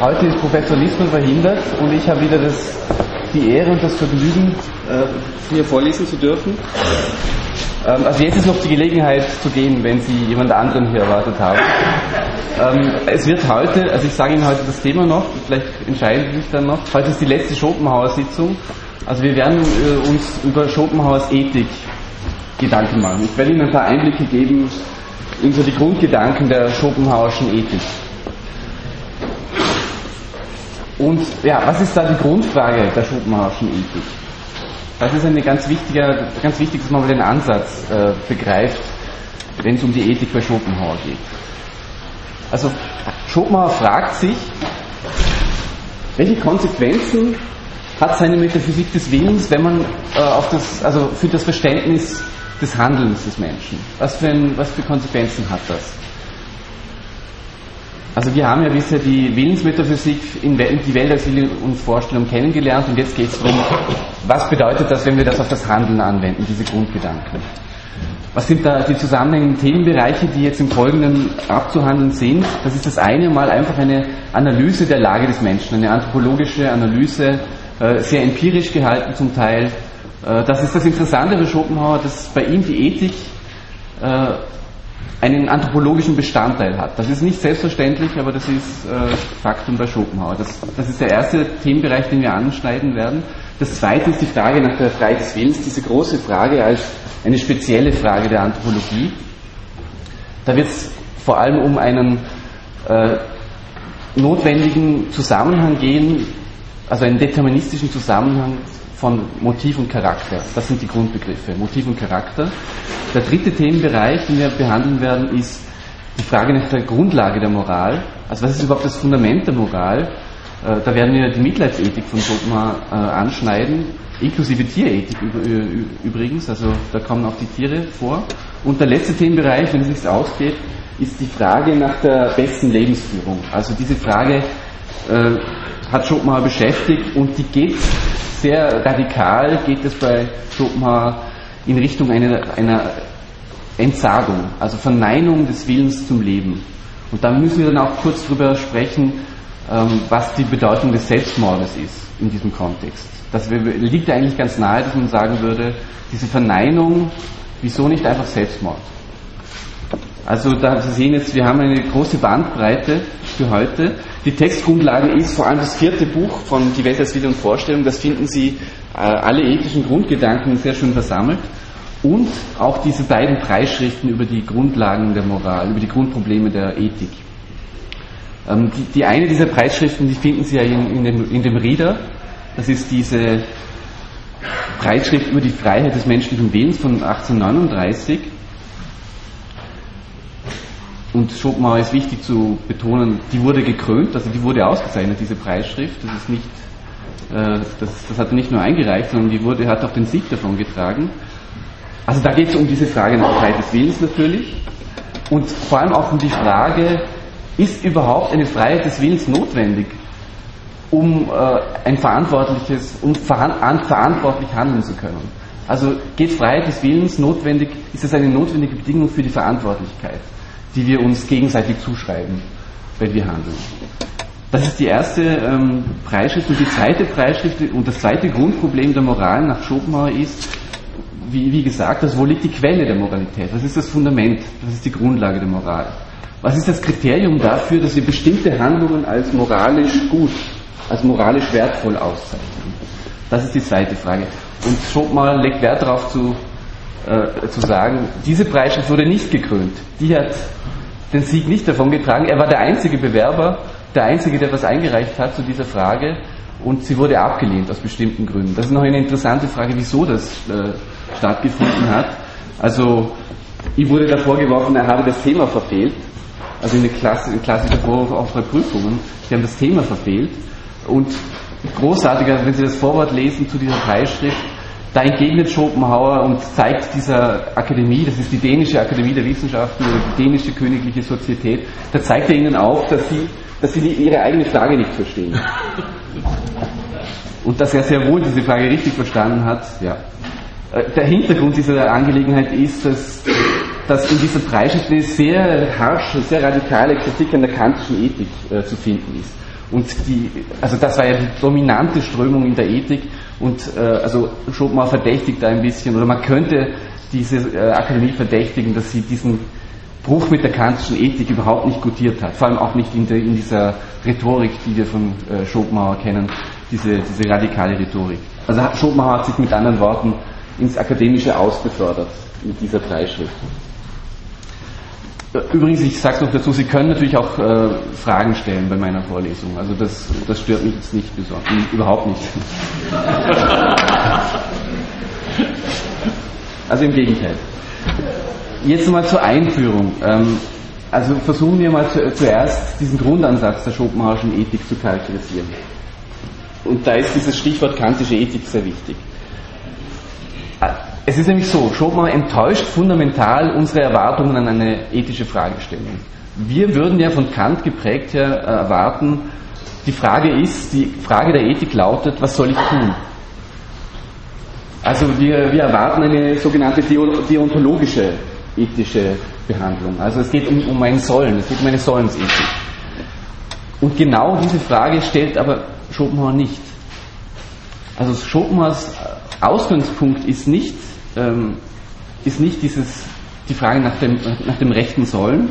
heute ist Professor Lispel verhindert und ich habe wieder das, die Ehre und das Vergnügen, äh, hier vorlesen zu dürfen. Ähm, also jetzt ist noch die Gelegenheit zu gehen, wenn Sie jemand anderen hier erwartet haben. Ähm, es wird heute, also ich sage Ihnen heute das Thema noch, vielleicht entscheiden Sie sich dann noch. Heute ist die letzte Schopenhauer-Sitzung. Also wir werden äh, uns über Schopenhauers Ethik Gedanken machen. Ich werde Ihnen ein paar Einblicke geben in so die Grundgedanken der Schopenhauerischen Ethik. Und ja, was ist da die Grundfrage der Schopenhauerischen Ethik? Das ist eine ganz wichtiger, ganz wichtig, dass man mal den Ansatz äh, begreift, wenn es um die Ethik bei Schopenhauer geht. Also Schopenhauer fragt sich, welche Konsequenzen hat seine Metaphysik des Willens, wenn man äh, auf das, also für das Verständnis des Handelns des Menschen? Was für, ein, was für Konsequenzen hat das? Also wir haben ja bisher die Willensmetaphysik in die Welt als wir uns Vorstellung kennengelernt und jetzt geht es darum, was bedeutet das, wenn wir das auf das Handeln anwenden, diese Grundgedanken. Was sind da die zusammenhängenden Themenbereiche, die jetzt im Folgenden abzuhandeln sind? Das ist das eine mal einfach eine Analyse der Lage des Menschen, eine anthropologische Analyse, äh, sehr empirisch gehalten zum Teil. Äh, das ist das Interessante bei Schopenhauer, dass bei ihm die Ethik äh, einen anthropologischen Bestandteil hat. Das ist nicht selbstverständlich, aber das ist äh, Faktum bei Schopenhauer. Das, das, ist der erste Themenbereich, den wir anschneiden werden. Das zweite ist die Frage nach der Freiheit des Willens, diese große Frage als eine spezielle Frage der Anthropologie. Da wird es vor allem um einen äh, notwendigen Zusammenhang gehen, also einen deterministischen Zusammenhang von Motiv und Charakter. Das sind die Grundbegriffe, Motiv und Charakter. Der dritte Themenbereich, den wir behandeln werden, ist die Frage nach der Grundlage der Moral. Also was ist überhaupt das Fundament der Moral? Äh, da werden wir die Mitleidsethik von Schopenhauer äh, anschneiden, inklusive Tierethik übrigens, also da kommen auch die Tiere vor. Und der letzte Themenbereich, wenn es sich ausgeht, ist die Frage nach der besten Lebensführung. Also diese Frage äh, hat Schopenhauer beschäftigt und die geht sehr radikal geht es bei Schopenhauer in Richtung einer, einer Entsagung, also Verneinung des Willens zum Leben. Und da müssen wir dann auch kurz drüber sprechen, ähm, was die Bedeutung des Selbstmordes ist in diesem Kontext. Das liegt eigentlich ganz nahe, dass man sagen würde, diese Verneinung, wieso nicht einfach Selbstmord? Also da Sie sehen jetzt, wir haben eine große Bandbreite für heute. Die Textgrundlage ist vor allem das vierte Buch von Die Welt als Wille und Vorstellung. Das finden Sie äh, alle ethischen Grundgedanken sehr schön versammelt. Und auch diese beiden Preisschriften über die Grundlagen der Moral, über die Grundprobleme der Ethik. Ähm, die, die, eine dieser Preisschriften, die finden Sie ja in, in, dem, in dem Rieder. Das ist diese Preisschrift über die Freiheit des menschlichen Willens von 1839. Und Schopenhauer ist wichtig zu betonen, die wurde gekrönt, also die wurde ausgezeichnet, diese Preisschrift. Das ist nicht, äh, das, das hat er nicht nur eingereicht, sondern die wurde, hat auch den Sieg davon getragen. Also da geht es um diese Frage nach Freiheit des Willens natürlich und vor allem auch um die Frage, ist überhaupt eine Freiheit des Willens notwendig, um äh, ein verantwortliches, um verantwortlich handeln zu können? Also geht Freiheit des Willens notwendig, ist es eine notwendige Bedingung für die Verantwortlichkeit? Die wir uns gegenseitig zuschreiben, wenn wir handeln. Das ist die erste ähm, Preisschrift und die zweite Preisschrift und das zweite Grundproblem der Moral nach Schopenhauer ist, wie, wie gesagt, also wo liegt die Quelle der Moralität? Was ist das Fundament? Was ist die Grundlage der Moral? Was ist das Kriterium dafür, dass wir bestimmte Handlungen als moralisch gut, als moralisch wertvoll auszeichnen? Das ist die zweite Frage. Und Schopenhauer legt Wert darauf zu, äh, zu sagen, diese Preisschrift wurde nicht gekrönt. Die hat den Sieg nicht davon getragen. Er war der einzige Bewerber, der einzige, der was eingereicht hat zu dieser Frage und sie wurde abgelehnt aus bestimmten Gründen. Das ist noch eine interessante Frage, wieso das äh, stattgefunden hat. Also, ihm wurde da vorgeworfen, er habe das Thema verfehlt. Also eine Klasse, ein klassischer Vorwurf auch bei Prüfungen. Sie haben das Thema verfehlt. Und großartiger, wenn Sie das Vorwort lesen zu dieser Preisschrift, da entgegnet Schopenhauer und zeigt dieser Akademie, das ist die dänische Akademie der Wissenschaften oder die dänische königliche Sozietät, da zeigt er ihnen auf, dass sie, dass sie ihre eigene Frage nicht verstehen. Und dass er sehr wohl diese Frage richtig verstanden hat, ja. Äh, der Hintergrund dieser Angelegenheit ist, dass dass in dieser Dreischrift eine sehr harsche, sehr radikale Kritik an der kantischen Ethik äh, zu finden ist. Und die, also das war ja die dominante Strömung in der Ethik und äh, also Schopenhauer verdächtigt da ein bisschen, oder man könnte diese äh, Akademie verdächtigen, dass sie diesen Bruch mit der kantischen Ethik überhaupt nicht gutiert hat, vor allem auch nicht in, der, in dieser Rhetorik, die wir von äh, Schopenhauer kennen, diese, diese radikale Rhetorik. Also Schopenhauer hat sich mit anderen Worten ins Akademische ausbefördert mit dieser Dreischrift. Übrigens, ich sage es noch dazu, Sie können natürlich auch äh, Fragen stellen bei meiner Vorlesung. Also das, das stört mich jetzt nicht besonders, überhaupt nicht. also im Gegenteil. Jetzt mal zur Einführung. Ähm, also versuchen wir mal zu, zuerst diesen Grundansatz der Schopenhauerischen Ethik zu charakterisieren. Und da ist dieses Stichwort kantische Ethik sehr wichtig. Es ist nämlich so, Schopenhauer enttäuscht fundamental unsere Erwartungen an eine ethische Fragestellung. Wir würden ja von Kant geprägt her erwarten, die Frage ist, die Frage der Ethik lautet, was soll ich tun? Also wir, wir erwarten eine sogenannte deontologische ethische Behandlung. Also es geht um, um ein Sollen, es geht um eine Sollensethik. Und genau diese Frage stellt aber Schopenhauer nicht. Also Schopenhauers Ausgangspunkt ist nicht ähm, ist nicht dieses, die Frage nach dem, nach dem rechten Sollen,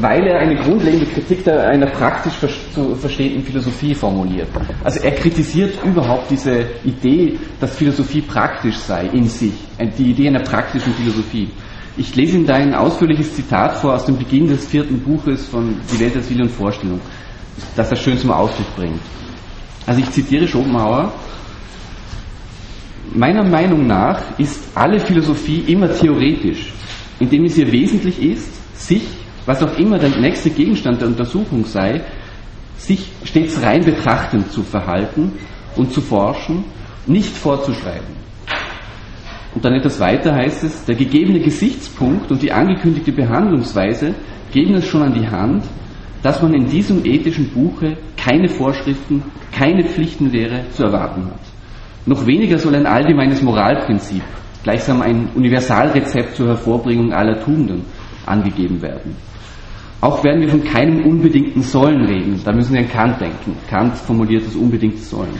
weil er eine grundlegende Kritik einer praktisch zu verstehenden Philosophie formuliert. Also er kritisiert überhaupt diese Idee, dass Philosophie praktisch sei in sich, die Idee einer praktischen Philosophie. Ich lese Ihnen da ein ausführliches Zitat vor aus dem Beginn des vierten Buches von Die Welt als Wille und Vorstellung, das das schön zum Ausdruck bringt. Also ich zitiere Schopenhauer, Meiner Meinung nach ist alle Philosophie immer theoretisch, indem es ihr wesentlich ist, sich, was auch immer der nächste Gegenstand der Untersuchung sei, sich stets rein betrachtend zu verhalten und zu forschen, nicht vorzuschreiben. Und dann etwas weiter heißt es, der gegebene Gesichtspunkt und die angekündigte Behandlungsweise geben es schon an die Hand, dass man in diesem ethischen Buche keine Vorschriften, keine Pflichtenlehre zu erwarten hat. Noch weniger soll ein allgemeines Moralprinzip, gleichsam ein Universalrezept zur Hervorbringung aller Tugenden angegeben werden. Auch werden wir von keinem unbedingten Sollen reden. Da müssen wir an Kant denken. Kant formuliert das unbedingte Sollen.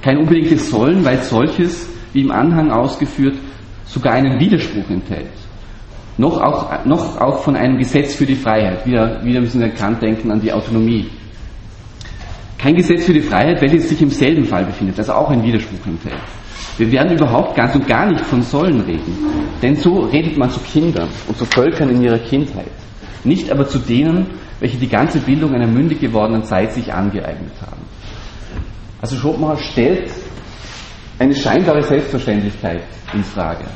Kein unbedingtes Sollen, weil solches, wie im Anhang ausgeführt, sogar einen Widerspruch enthält. Noch auch, noch auch von einem Gesetz für die Freiheit. Wieder, wieder müssen wir an Kant denken, an die Autonomie. Kein Gesetz für die Freiheit, welches sich im selben Fall befindet, also auch ein Widerspruch enthält. Wir werden überhaupt ganz und gar nicht von Sollen reden, denn so redet man zu Kindern und zu Völkern in ihrer Kindheit, nicht aber zu denen, welche die ganze Bildung einer mündig gewordenen Zeit sich angeeignet haben. Also Schopenhauer stellt eine scheinbare Selbstverständlichkeit in Frage.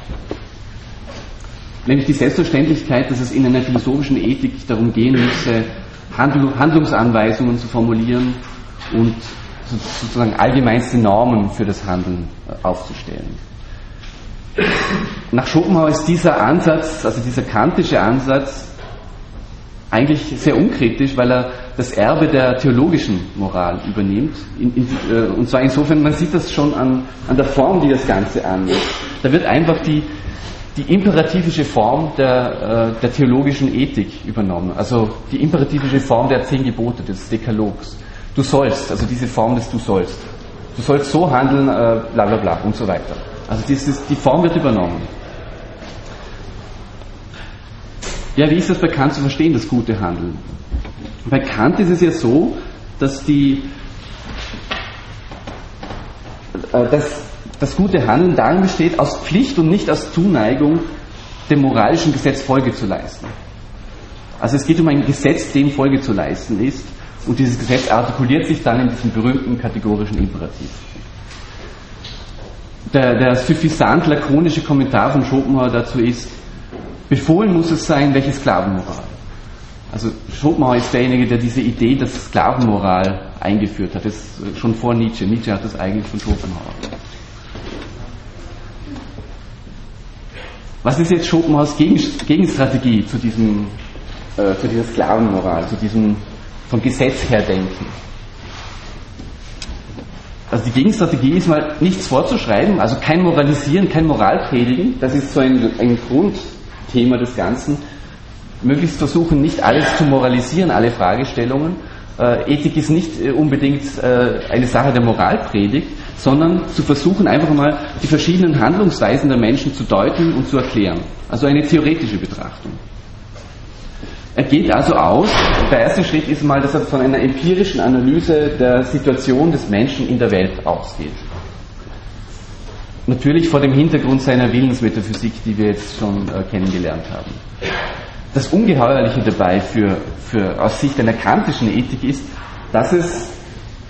Nämlich die Selbstverständlichkeit, dass es in einer philosophischen Ethik darum gehen müsse, Handlungsanweisungen zu formulieren, und sozusagen allgemeinste Normen für das Handeln äh, aufzustellen. Nach Schopenhauer ist dieser Ansatz, also dieser kantische Ansatz, eigentlich sehr unkritisch, weil er das Erbe der theologischen Moral übernimmt. In, in, äh, und zwar insofern, man sieht das schon an, an der Form, die das Ganze annimmt. Da wird einfach die, die imperativische Form der, äh, der theologischen Ethik übernommen, also die imperativische Form der zehn Gebote, des Dekalogs. Du sollst, also diese Form des Du sollst. Du sollst so handeln, äh, bla bla bla und so weiter. Also dieses, die Form wird übernommen. Ja, wie ist das bei Kant zu verstehen, das gute Handeln? Bei Kant ist es ja so, dass die, äh, dass das gute Handeln darin besteht, aus Pflicht und nicht aus Zuneigung dem moralischen Gesetz Folge zu leisten. Also es geht um ein Gesetz, dem Folge zu leisten ist. Und dieses Gesetz artikuliert sich dann in diesem berühmten kategorischen Imperativ. Der, der suffisant-lakonische Kommentar von Schopenhauer dazu ist, befohlen muss es sein, welche Sklavenmoral. Also Schopenhauer ist derjenige, der diese Idee der Sklavenmoral eingeführt hat. Das ist schon vor Nietzsche. Nietzsche hat das eigentlich von Schopenhauer. Was ist jetzt Schopenhauers Gegenstrategie zu, diesem, äh, zu dieser Sklavenmoral, zu diesem vom Gesetz her denken. Also die Gegenstrategie ist mal nichts vorzuschreiben, also kein Moralisieren, kein Moralpredigen, das ist so ein, ein Grund, Thema des Ganzen, möglichst versuchen, nicht alles zu moralisieren, alle Fragestellungen. Äh, Ethik ist nicht äh, unbedingt äh, eine Sache der Moralpredigt, sondern zu versuchen, einfach mal die verschiedenen Handlungsweisen der Menschen zu deuten und zu erklären. Also eine theoretische Betrachtung. Er geht also aus, der erste Schritt ist mal, dass er von einer empirischen Analyse der Situation des Menschen in der Welt ausgeht. Natürlich vor dem Hintergrund seiner Willensmetaphysik, die wir jetzt schon äh, kennengelernt haben. Das Ungeheuerliche dabei für, für, aus Sicht einer kantischen Ethik ist, dass, es,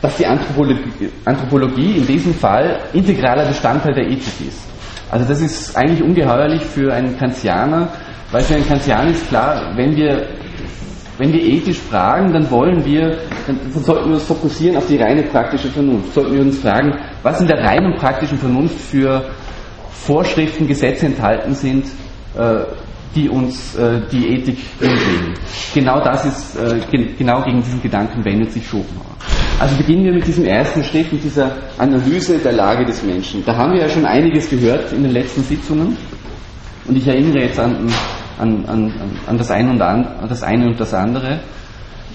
dass die Anthropologie, Anthropologie in diesem Fall integraler Bestandteil der Ethik ist. Also das ist eigentlich ungeheuerlich für einen Kantianer, weil für einen Kantianer ist klar, wenn wir, wenn wir ethisch fragen, dann wollen wir, dann sollten wir uns fokussieren auf die reine praktische Vernunft. Sollten wir uns fragen, was in der reinen praktischen Vernunft für Vorschriften, Gesetze enthalten sind, äh, die uns äh, die Ethik grundlegen. Genau das ist, äh, gen genau gegen diesen Gedanken wendet sich Schopenhauer. Also beginnen wir mit diesem ersten Schritt, mit dieser Analyse der Lage des Menschen. Da haben wir ja schon einiges gehört in den letzten Sitzungen und ich erinnere jetzt an, an, an, an das, eine und an, das eine und das andere.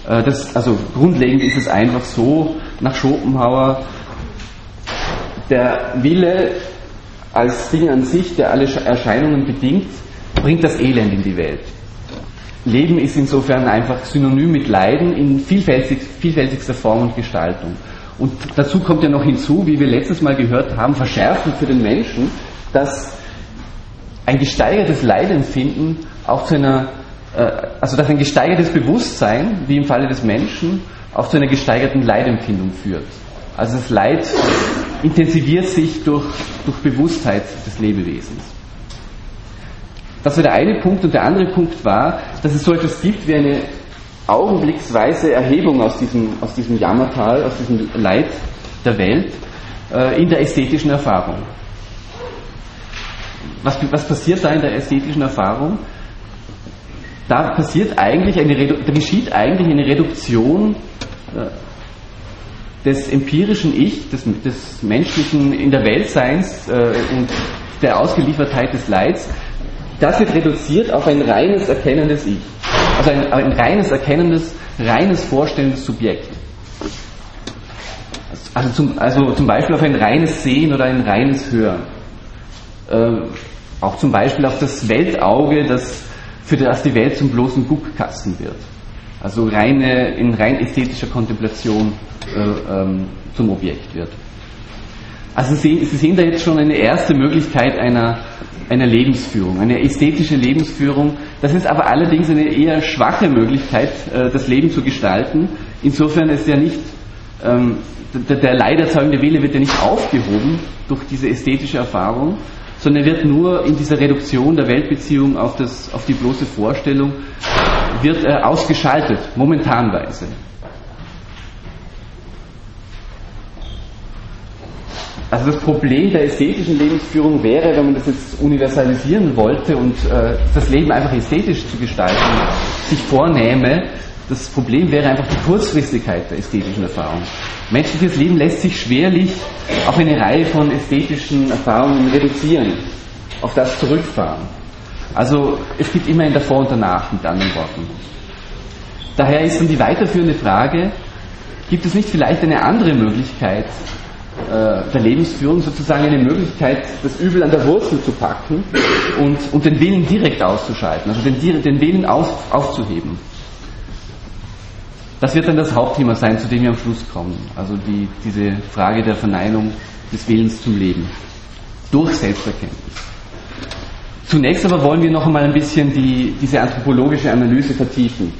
Äh, das, also grundlegend ist es einfach so, nach Schopenhauer, der Wille als Ding an sich, der alle Erscheinungen bedingt, bringt das Elend in die Welt. Leben ist insofern einfach synonym mit Leiden in vielfältig, vielfältigster Form und Gestaltung. Und dazu kommt ja noch hinzu, wie wir letztes Mal gehört haben, verschärfend für den Menschen, dass ein gesteigertes Leidempfinden auch zu einer, äh, also dass ein gesteigertes Bewusstsein, wie im Falle des Menschen, auch zu einer gesteigerten Leidempfindung führt. Also das Leid intensiviert sich durch, durch Bewusstheit des Lebewesens. Das war der eine Punkt und der andere Punkt war, dass es so etwas gibt wie eine augenblicksweise Erhebung aus diesem, aus diesem Jammertal, aus diesem Leid der Welt äh, in der ästhetischen Erfahrung. Was, was passiert da in der ästhetischen Erfahrung? Da passiert eigentlich eine, da geschieht eigentlich eine Reduktion äh, des empirischen Ich, des, des menschlichen in der Weltseins äh, und der Ausgeliefertheit des Leids das wird reduziert auf ein reines erkennendes Ich. Also ein, ein reines erkennendes, reines vorstellendes Subjekt. Also zum, also zum Beispiel auf ein reines Sehen oder ein reines Hören. Äh, auch zum Beispiel auf das Weltauge, das für das die Welt zum bloßen Guckkasten wird. Also reine, in rein ästhetischer Kontemplation äh, ähm, zum Objekt wird. Also Sie, Sie sehen da jetzt schon eine erste Möglichkeit einer einer Lebensführung, eine ästhetische Lebensführung. Das ist aber allerdings eine eher schwache Möglichkeit, äh, das Leben zu gestalten. Insofern ist ja nicht, ähm, der, der leiderzeugende Wille wird ja nicht aufgehoben durch diese ästhetische Erfahrung, sondern wird nur in dieser Reduktion der Weltbeziehung auf, das, auf die bloße Vorstellung, wird äh, ausgeschaltet, momentanweise. Also das Problem der ästhetischen Lebensführung wäre, wenn man das jetzt universalisieren wollte und äh, das Leben einfach ästhetisch zu gestalten, sich vornehme, das Problem wäre einfach die Kurzfristigkeit der ästhetischen Erfahrung. Menschliches Leben lässt sich schwerlich auf eine Reihe von ästhetischen Erfahrungen reduzieren, auf das zurückfahren. Also es gibt immer ein Davor und Danach, mit anderen Worten. Daher ist dann die weiterführende Frage, gibt es nicht vielleicht eine andere Möglichkeit, äh, der Lebensführung sozusagen eine Möglichkeit, das Übel an der Wurzel zu packen und, und den Willen direkt auszuschalten, also den, den Willen auf, aufzuheben. Das wird dann das Hauptthema sein, zu dem wir am Schluss kommen. Also die, diese Frage der Verneinung des Willens zum Leben durch Selbsterkenntnis. Zunächst aber wollen wir noch einmal ein bisschen die, diese anthropologische Analyse vertiefen.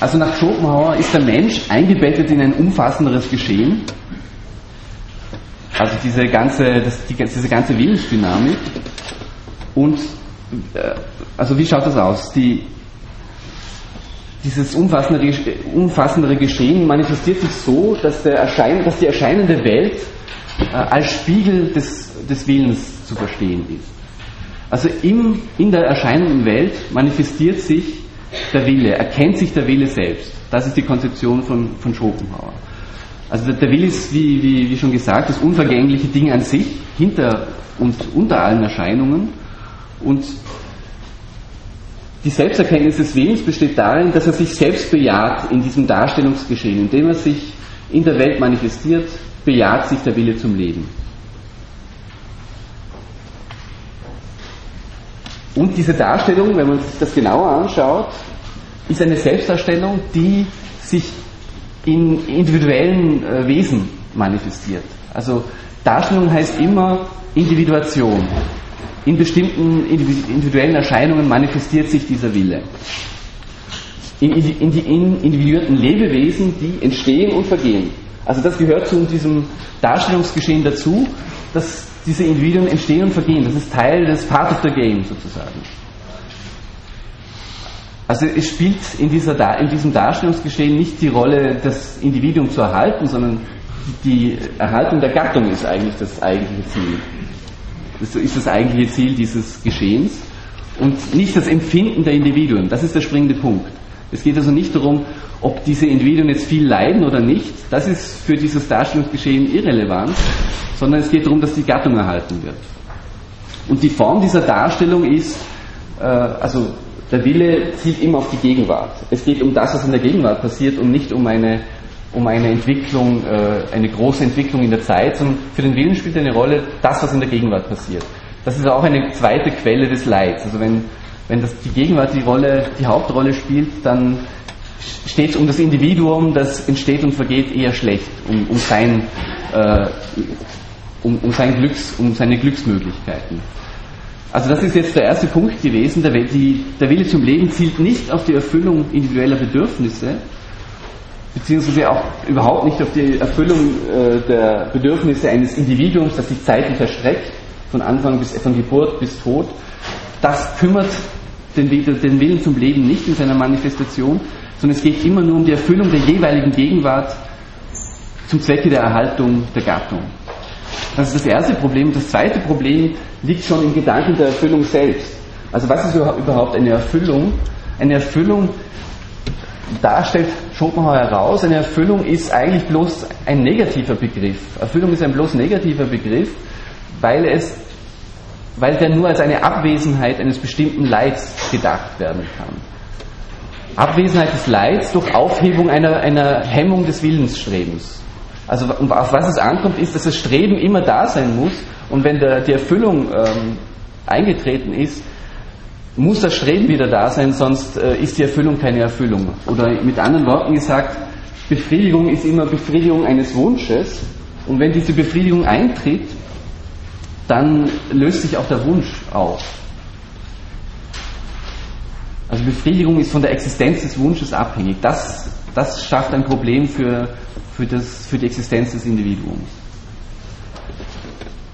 Also nach Schopenhauer ist der Mensch eingebettet in ein umfassenderes Geschehen. Also diese ganze, das, die, diese ganze Willensdynamik. Und also wie schaut das aus? Die, dieses umfassendere, umfassendere Geschehen manifestiert sich so, dass, Erschein, dass die erscheinende Welt äh, als Spiegel des, des Willens zu verstehen ist. Also im, in der erscheinenden Welt manifestiert sich der Wille, erkennt sich der Wille selbst. Das ist die Konzeption von, von Schopenhauer. Also der, der Wille ist, wie, wie, wie schon gesagt, das unvergängliche Ding an sich, hinter und unter allen Erscheinungen. Und die Selbsterkenntnis des Willens besteht darin, dass er sich selbst bejaht in diesem Darstellungsgeschehen. Indem er sich in der Welt manifestiert, bejaht sich der Wille zum Leben. Und diese Darstellung, wenn man sich das genauer anschaut, ist eine Selbstdarstellung, die sich in individuellen äh, Wesen manifestiert. Also Darstellung heißt immer Individuation. In bestimmten individuellen Erscheinungen manifestiert sich dieser Wille. In, in die individuierten Lebewesen, die entstehen und vergehen. Also das gehört zu diesem Darstellungsgeschehen dazu, dass diese Individuen entstehen und vergehen. Das ist Teil des Part of the Game sozusagen. Also es spielt in, dieser, in diesem Darstellungsgeschehen nicht die Rolle, das Individuum zu erhalten, sondern die Erhaltung der Gattung ist eigentlich das eigentliche Ziel. Das ist das eigentliche Ziel dieses Geschehens und nicht das Empfinden der Individuen. Das ist der springende Punkt. Es geht also nicht darum, ob diese Individuen jetzt viel leiden oder nicht. Das ist für dieses Darstellungsgeschehen irrelevant, sondern es geht darum, dass die Gattung erhalten wird. Und die Form dieser Darstellung ist, äh, also der Wille zielt immer auf die Gegenwart. Es geht um das, was in der Gegenwart passiert und nicht um eine, um eine Entwicklung, äh, eine große Entwicklung in der Zeit, sondern für den Willen spielt eine Rolle das, was in der Gegenwart passiert. Das ist auch eine zweite Quelle des Leids. Also wenn, wenn das, die Gegenwart die Rolle, die Hauptrolle spielt, dann steht es um das Individuum, das entsteht und vergeht, eher schlecht, um, um sein, äh, um, um, sein Glücks, um seine Glücksmöglichkeiten. Also das ist jetzt der erste Punkt gewesen. Der, die, der Wille zum Leben zielt nicht auf die Erfüllung individueller Bedürfnisse, beziehungsweise auch überhaupt nicht auf die Erfüllung äh, der Bedürfnisse eines Individuums, das sich zeitlich erstreckt, von Anfang bis von Geburt bis Tod. Das kümmert den, den Willen zum Leben nicht in seiner Manifestation, sondern es geht immer nur um die Erfüllung der jeweiligen Gegenwart zum Zwecke der Erhaltung der Gattung. Das ist das erste Problem. Das zweite Problem liegt schon im Gedanken der Erfüllung selbst. Also was ist überhaupt eine Erfüllung? Eine Erfüllung darstellt Schopenhauer heraus, eine Erfüllung ist eigentlich bloß ein negativer Begriff. Erfüllung ist ein bloß negativer Begriff, weil es weil der nur als eine Abwesenheit eines bestimmten Leids gedacht werden kann. Abwesenheit des Leids durch Aufhebung einer, einer Hemmung des Willensstrebens. Also auf was es ankommt, ist, dass das Streben immer da sein muss und wenn der, die Erfüllung ähm, eingetreten ist, muss das Streben wieder da sein, sonst äh, ist die Erfüllung keine Erfüllung. Oder mit anderen Worten gesagt, Befriedigung ist immer Befriedigung eines Wunsches und wenn diese Befriedigung eintritt, dann löst sich auch der Wunsch auf. Also Befriedigung ist von der Existenz des Wunsches abhängig. Das, das schafft ein Problem für, für, das, für die Existenz des Individuums.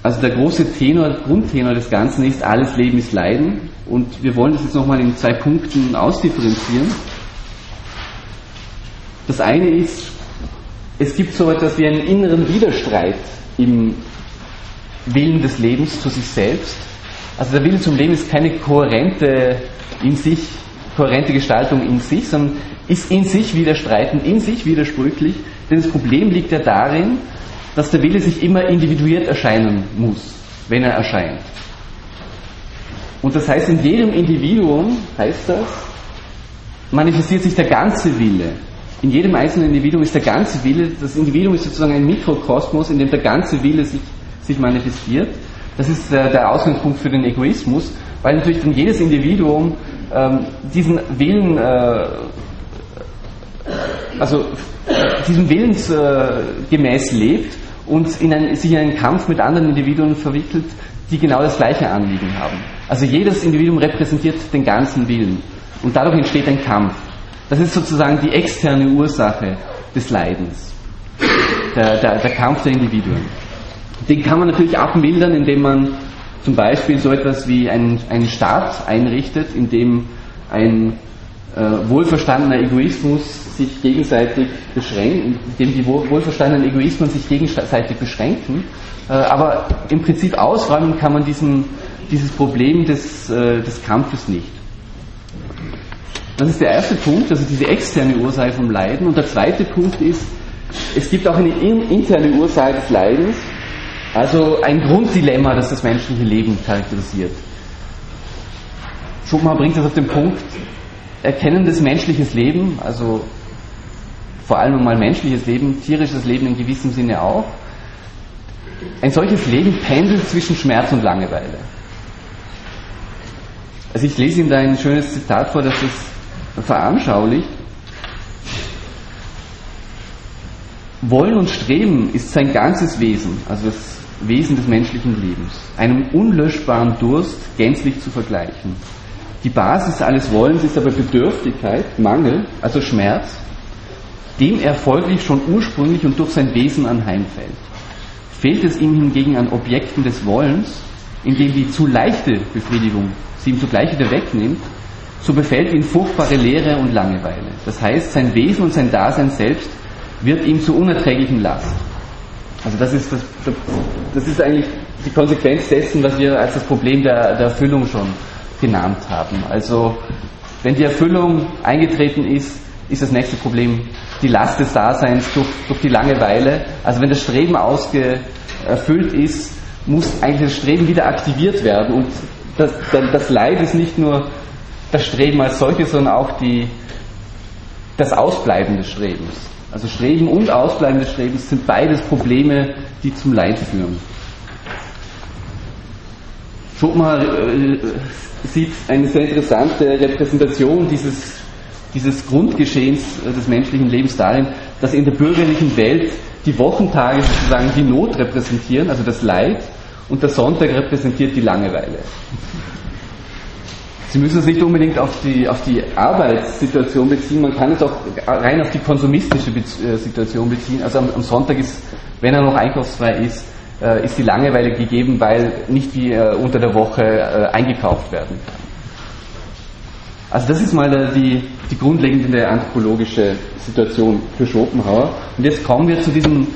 Also der große Tenor, Grundtenor des Ganzen ist, alles Leben ist Leiden. Und wir wollen das jetzt nochmal in zwei Punkten ausdifferenzieren. Das eine ist, es gibt so etwas wie einen inneren Widerstreit im Willen des Lebens zu sich selbst. Also der Wille zum Leben ist keine kohärente in sich, kohärente Gestaltung in sich, sondern ist in sich widerstreitend, in sich widersprüchlich, denn das Problem liegt ja darin, dass der Wille sich immer individuiert erscheinen muss, wenn er erscheint. Und das heißt, in jedem Individuum, heißt das, manifestiert sich der ganze Wille. In jedem einzelnen Individuum ist der ganze Wille, das Individuum ist sozusagen ein Mikrokosmos, in dem der ganze Wille sich sich manifestiert. Das ist äh, der Ausgangspunkt für den Egoismus, weil natürlich dann jedes Individuum ähm, diesen Willen, äh, also diesem Willens äh, gemäß lebt und in ein, sich in einen Kampf mit anderen Individuen verwickelt, die genau das gleiche Anliegen haben. Also jedes Individuum repräsentiert den ganzen Willen und dadurch entsteht ein Kampf. Das ist sozusagen die externe Ursache des Leidens, der, der, der Kampf der Individuen. Den kann man natürlich abmildern, indem man zum Beispiel so etwas wie einen, einen Staat einrichtet, in dem ein äh, wohlverstandener Egoismus sich gegenseitig beschränkt, in dem die wohlverstandenen Egoismen sich gegenseitig beschränken. Äh, aber im Prinzip ausräumen kann man diesen, dieses Problem des, äh, des Kampfes nicht. Das ist der erste Punkt, also diese externe Ursache vom Leiden. Und der zweite Punkt ist, es gibt auch eine interne Ursache des Leidens, also ein Grunddilemma, das das menschliche Leben charakterisiert. Schopenhauer bringt das auf den Punkt, erkennendes menschliches Leben, also vor allem mal menschliches Leben, tierisches Leben in gewissem Sinne auch, ein solches Leben pendelt zwischen Schmerz und Langeweile. Also ich lese Ihnen da ein schönes Zitat vor, das es veranschaulicht. Wollen und Streben ist sein ganzes Wesen, also das Wesen des menschlichen Lebens, einem unlöschbaren Durst gänzlich zu vergleichen. Die Basis alles Wollens ist aber Bedürftigkeit, Mangel, also Schmerz, dem er folglich schon ursprünglich und durch sein Wesen anheimfällt. Fehlt es ihm hingegen an Objekten des Wollens, indem die zu leichte Befriedigung sie ihm zugleich wieder wegnimmt, so befällt ihn furchtbare Leere und Langeweile. Das heißt, sein Wesen und sein Dasein selbst wird ihm zu unerträglichen Last. Also das ist, das, das ist eigentlich die Konsequenz dessen, was wir als das Problem der, der Erfüllung schon genannt haben. Also wenn die Erfüllung eingetreten ist, ist das nächste Problem die Last des Daseins durch, durch die Langeweile. Also wenn das Streben ausgefüllt ist, muss eigentlich das Streben wieder aktiviert werden. Und das, das Leid ist nicht nur das Streben als solches, sondern auch die, das Ausbleiben des Strebens. Also Streben und Ausbleiben des Strebens sind beides Probleme, die zum Leid führen. Schopenhauer äh, sieht eine sehr interessante Repräsentation dieses, dieses Grundgeschehens äh, des menschlichen Lebens darin, dass in der bürgerlichen Welt die Wochentage sozusagen die Not repräsentieren, also das Leid, und der Sonntag repräsentiert die Langeweile. Sie müssen es nicht unbedingt auf die, auf die Arbeitssituation beziehen, man kann es auch rein auf die konsumistische äh, Situation beziehen. Also am, am Sonntag ist, wenn er noch einkaufsfrei ist, äh, ist die Langeweile gegeben, weil nicht wie äh, unter der Woche äh, eingekauft werden kann. Also das ist mal die, die grundlegende anthropologische Situation für Schopenhauer. Und jetzt kommen wir zu diesem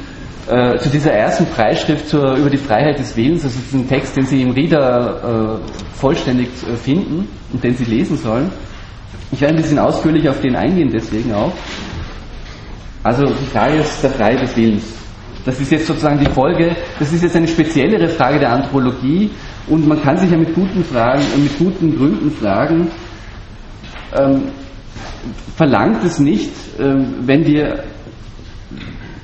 äh, zu dieser ersten Freischrift zur, über die Freiheit des Willens, also diesen Text, den Sie im Rieder äh, vollständig äh, finden und den Sie lesen sollen. Ich werde ein bisschen ausführlich auf den eingehen, deswegen auch. Also die Frage ist der Freiheit des Willens. Das ist jetzt sozusagen die Folge, das ist jetzt eine speziellere Frage der Anthropologie und man kann sich ja mit guten Fragen, äh, mit guten Gründen fragen, ähm, verlangt es nicht, ähm, wenn wir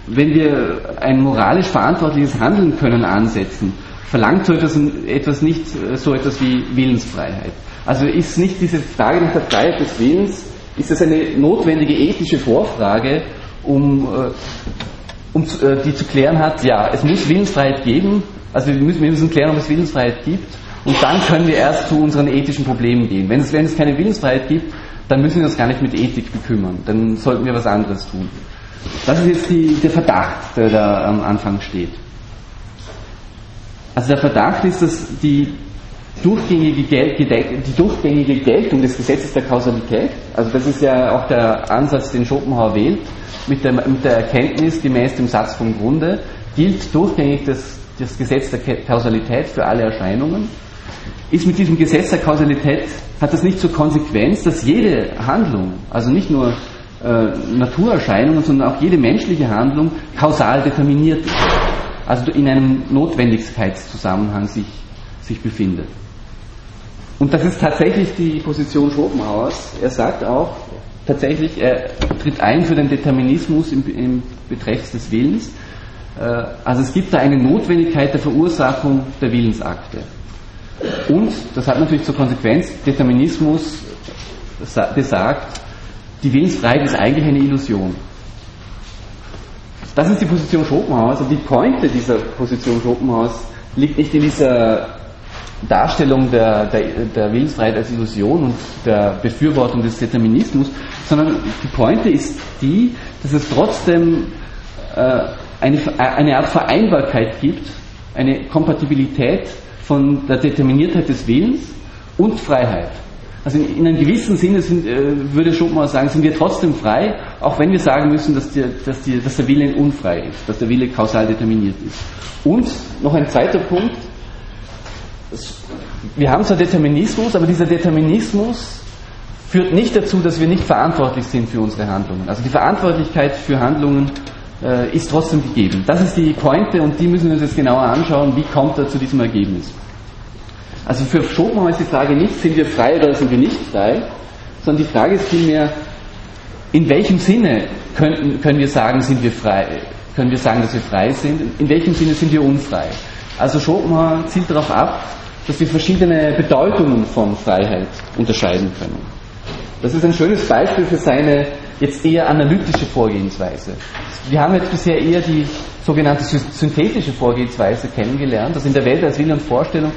wenn wir ein moralisch verantwortliches Handeln können ansetzen, verlangt so etwas, etwas nicht äh, so etwas wie Willensfreiheit. Also ist nicht diese Frage nach der Freiheit des Willens, ist das eine notwendige ethische Vorfrage, um, um äh, die zu klären hat, ja, es muss Willensfreiheit geben, also wir müssen, wir müssen klären, ob es Willensfreiheit gibt, und dann können wir erst zu unseren ethischen Problemen gehen. Wenn es, wenn es keine Willensfreiheit gibt, dann müssen wir uns gar nicht mit Ethik bekümmern, dann sollten wir was anderes tun. Das ist jetzt die, der Verdacht, der da am Anfang steht. Also der Verdacht ist, dass die durchgängige, die durchgängige Geltung des Gesetzes der Kausalität, also das ist ja auch der Ansatz, den Schopenhauer wählt, mit der, mit der Erkenntnis gemäß dem Satz vom Grunde, gilt durchgängig das, das Gesetz der Kausalität für alle Erscheinungen, ist mit diesem Gesetz der Kausalität, hat das nicht zur Konsequenz, dass jede Handlung, also nicht nur äh, Naturerscheinungen, sondern auch jede menschliche Handlung kausal determiniert ist. Also in einem Notwendigkeitszusammenhang sich, sich befindet. Und das ist tatsächlich die Position Schopenhauers. Er sagt auch, tatsächlich, er tritt ein für den Determinismus im, im Betreff des Willens. Äh, also es gibt da eine Notwendigkeit der Verursachung der Willensakte. Und das hat natürlich zur Konsequenz, Determinismus besagt, die Willensfreiheit ist eigentlich eine Illusion. Das ist die Position Schopenhauers und die Pointe dieser Position Schopenhauers liegt nicht in dieser Darstellung der, der, der Willensfreiheit als Illusion und der Befürwortung des Determinismus, sondern die Pointe ist die, dass es trotzdem äh, eine, eine Art Vereinbarkeit gibt, eine Kompatibilität von der Determiniertheit des Willens und Freiheit. Also in, in einem gewissen Sinne sind, äh, würde Schopenhauer sagen, sind wir trotzdem frei, auch wenn wir sagen müssen, dass, die, dass, die, dass der Wille unfrei ist, dass der Wille kausal determiniert ist. Und noch ein zweiter Punkt, wir haben zwar Determinismus, aber dieser Determinismus führt nicht dazu, dass wir nicht verantwortlich sind für unsere Handlungen. Also die Verantwortlichkeit für Handlungen äh, ist trotzdem gegeben. Das ist die Pointe und die müssen wir uns jetzt genauer anschauen, wie kommt er zu diesem Ergebnis. Also für Schopenhauer ist die Frage nicht, sind wir frei oder sind wir nicht frei, sondern die Frage ist vielmehr, in welchem Sinne können, können wir sagen, sind wir frei, können wir sagen, dass wir frei sind, in welchem Sinne sind wir unfrei. Also Schopenhauer zielt darauf ab, dass wir verschiedene Bedeutungen von Freiheit unterscheiden können. Das ist ein schönes Beispiel für seine jetzt eher analytische Vorgehensweise. Wir haben jetzt bisher eher die sogenannte synthetische Vorgehensweise kennengelernt, dass in der Welt als Wille und Vorstellung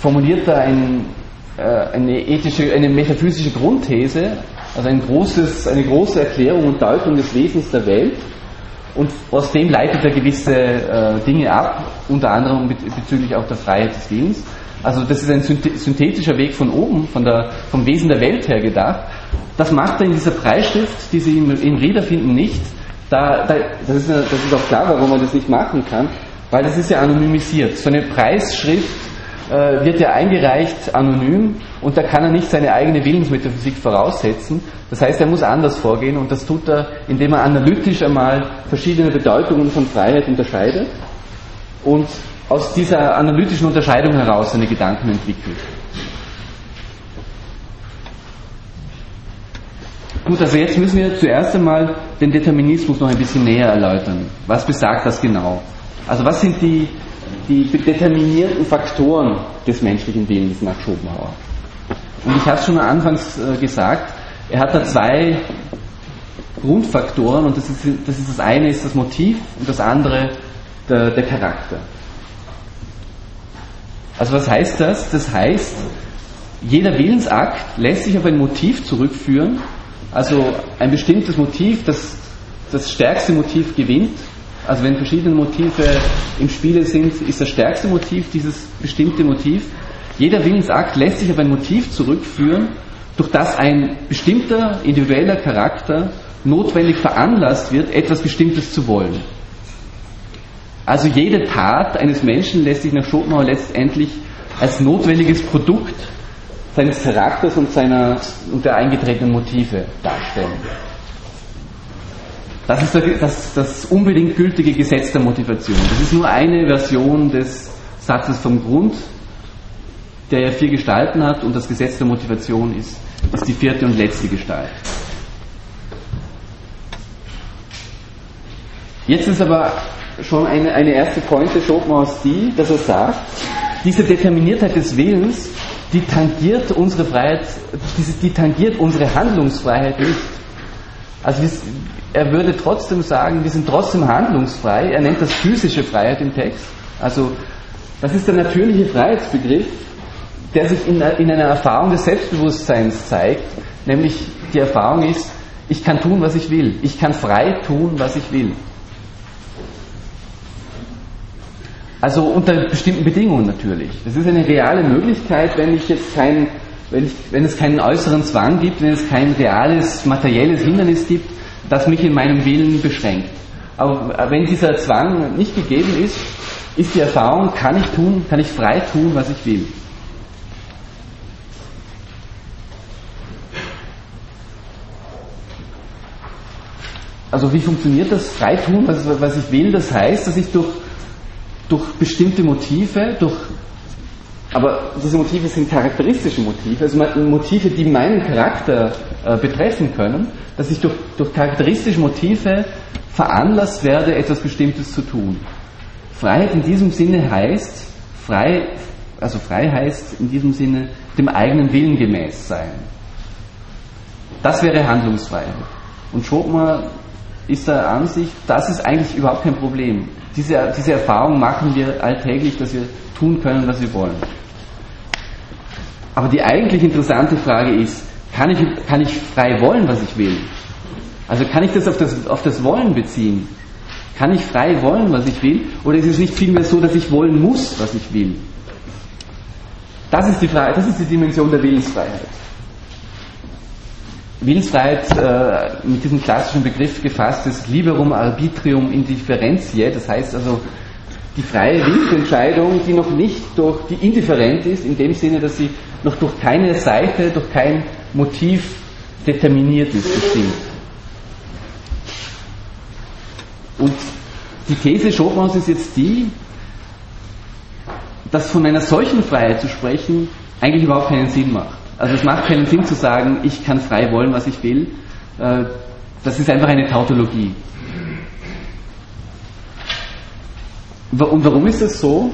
formuliert er ein, äh, eine ethische, eine metaphysische Grundthese, also ein großes, eine große Erklärung und Deutung des Wesens der Welt und aus dem leitet er gewisse äh, Dinge ab, unter anderem bezüglich auch der Freiheit des Willens. Also das ist ein synthetischer Weg von oben, von der, vom Wesen der Welt her gedacht. Das macht er in dieser Preisschrift, die Sie im, im Reader finden, nicht. Da, da, das, ist, das ist auch klar, warum man das nicht machen kann, weil das ist ja anonymisiert. So eine Preisschrift äh, wird ja eingereicht anonym und da kann er nicht seine eigene Willensmetaphysik voraussetzen. Das heißt, er muss anders vorgehen und das tut er, indem er analytisch einmal verschiedene Bedeutungen von Freiheit unterscheidet und aus dieser analytischen Unterscheidung heraus seine Gedanken entwickelt. Gut, also jetzt müssen wir zuerst einmal den Determinismus noch ein bisschen näher erläutern. Was besagt das genau? Also was sind die, die determinierten Faktoren des menschlichen Willens nach Schopenhauer? Und ich habe es schon anfangs äh, gesagt, er hat da zwei Grundfaktoren und das ist, das ist das eine ist das Motiv und das andere der, der Charakter. Also was heißt das? Das heißt, jeder Willensakt lässt sich auf ein Motiv zurückführen, also ein bestimmtes Motiv, das das stärkste Motiv gewinnt. Also wenn verschiedene Motive im Spiele sind, ist das stärkste Motiv dieses bestimmte Motiv. Jeder Willensakt lässt sich auf ein Motiv zurückführen, durch das ein bestimmter individueller Charakter notwendig veranlasst wird, etwas Bestimmtes zu wollen. Also jede Tat eines Menschen lässt sich nach Schopenhauer letztendlich als notwendiges Produkt seines Charakters und, seiner, und der eingetretenen Motive darstellen. Das ist das, das unbedingt gültige Gesetz der Motivation. Das ist nur eine Version des Satzes vom Grund, der ja vier Gestalten hat und das Gesetz der Motivation ist, ist die vierte und letzte Gestalt. Jetzt ist aber schon eine, eine erste Pointe Schopenhauers die, dass er sagt, diese Determiniertheit des Willens, die tangiert unsere Freiheit, die tangiert unsere Handlungsfreiheit nicht. Also er würde trotzdem sagen, wir sind trotzdem handlungsfrei. Er nennt das physische Freiheit im Text. Also das ist der natürliche Freiheitsbegriff, der sich in, in einer Erfahrung des Selbstbewusstseins zeigt, nämlich die Erfahrung ist, ich kann tun, was ich will. Ich kann frei tun, was ich will. Also unter bestimmten Bedingungen natürlich. Das ist eine reale Möglichkeit, wenn ich jetzt kein, wenn, ich, wenn es keinen äußeren Zwang gibt, wenn es kein reales materielles Hindernis gibt, das mich in meinem Willen beschränkt. Aber wenn dieser Zwang nicht gegeben ist, ist die Erfahrung, kann ich tun, kann ich frei tun, was ich will. Also wie funktioniert das? Frei tun, was, was ich will, das heißt, dass ich durch, durch bestimmte Motive, durch, aber diese Motive sind charakteristische Motive, also Motive, die meinen Charakter äh, betreffen können, dass ich durch, durch charakteristische Motive veranlasst werde, etwas Bestimmtes zu tun. Freiheit in diesem Sinne heißt, frei, also frei heißt in diesem Sinne dem eigenen Willen gemäß sein. Das wäre Handlungsfreiheit. Und Schopenhauer ist der Ansicht, das ist eigentlich überhaupt kein Problem. Diese, diese Erfahrung machen wir alltäglich, dass wir tun können, was wir wollen. Aber die eigentlich interessante Frage ist, kann ich, kann ich frei wollen, was ich will? Also kann ich das auf, das auf das Wollen beziehen? Kann ich frei wollen, was ich will? Oder ist es nicht vielmehr so, dass ich wollen muss, was ich will? Das ist die, Frage, das ist die Dimension der Willensfreiheit. Willensfreiheit äh, mit diesem klassischen Begriff gefasst ist Liberum arbitrium indifferentiae, das heißt also die freie Willensentscheidung, die noch nicht durch die indifferent ist, in dem Sinne, dass sie noch durch keine Seite, durch kein Motiv determiniert ist, bestimmt. Und die These Schopenhauers ist jetzt die, dass von einer solchen Freiheit zu sprechen eigentlich überhaupt keinen Sinn macht. Also es macht keinen Sinn zu sagen, ich kann frei wollen, was ich will. Äh, das ist einfach eine Tautologie. Und warum ist das so?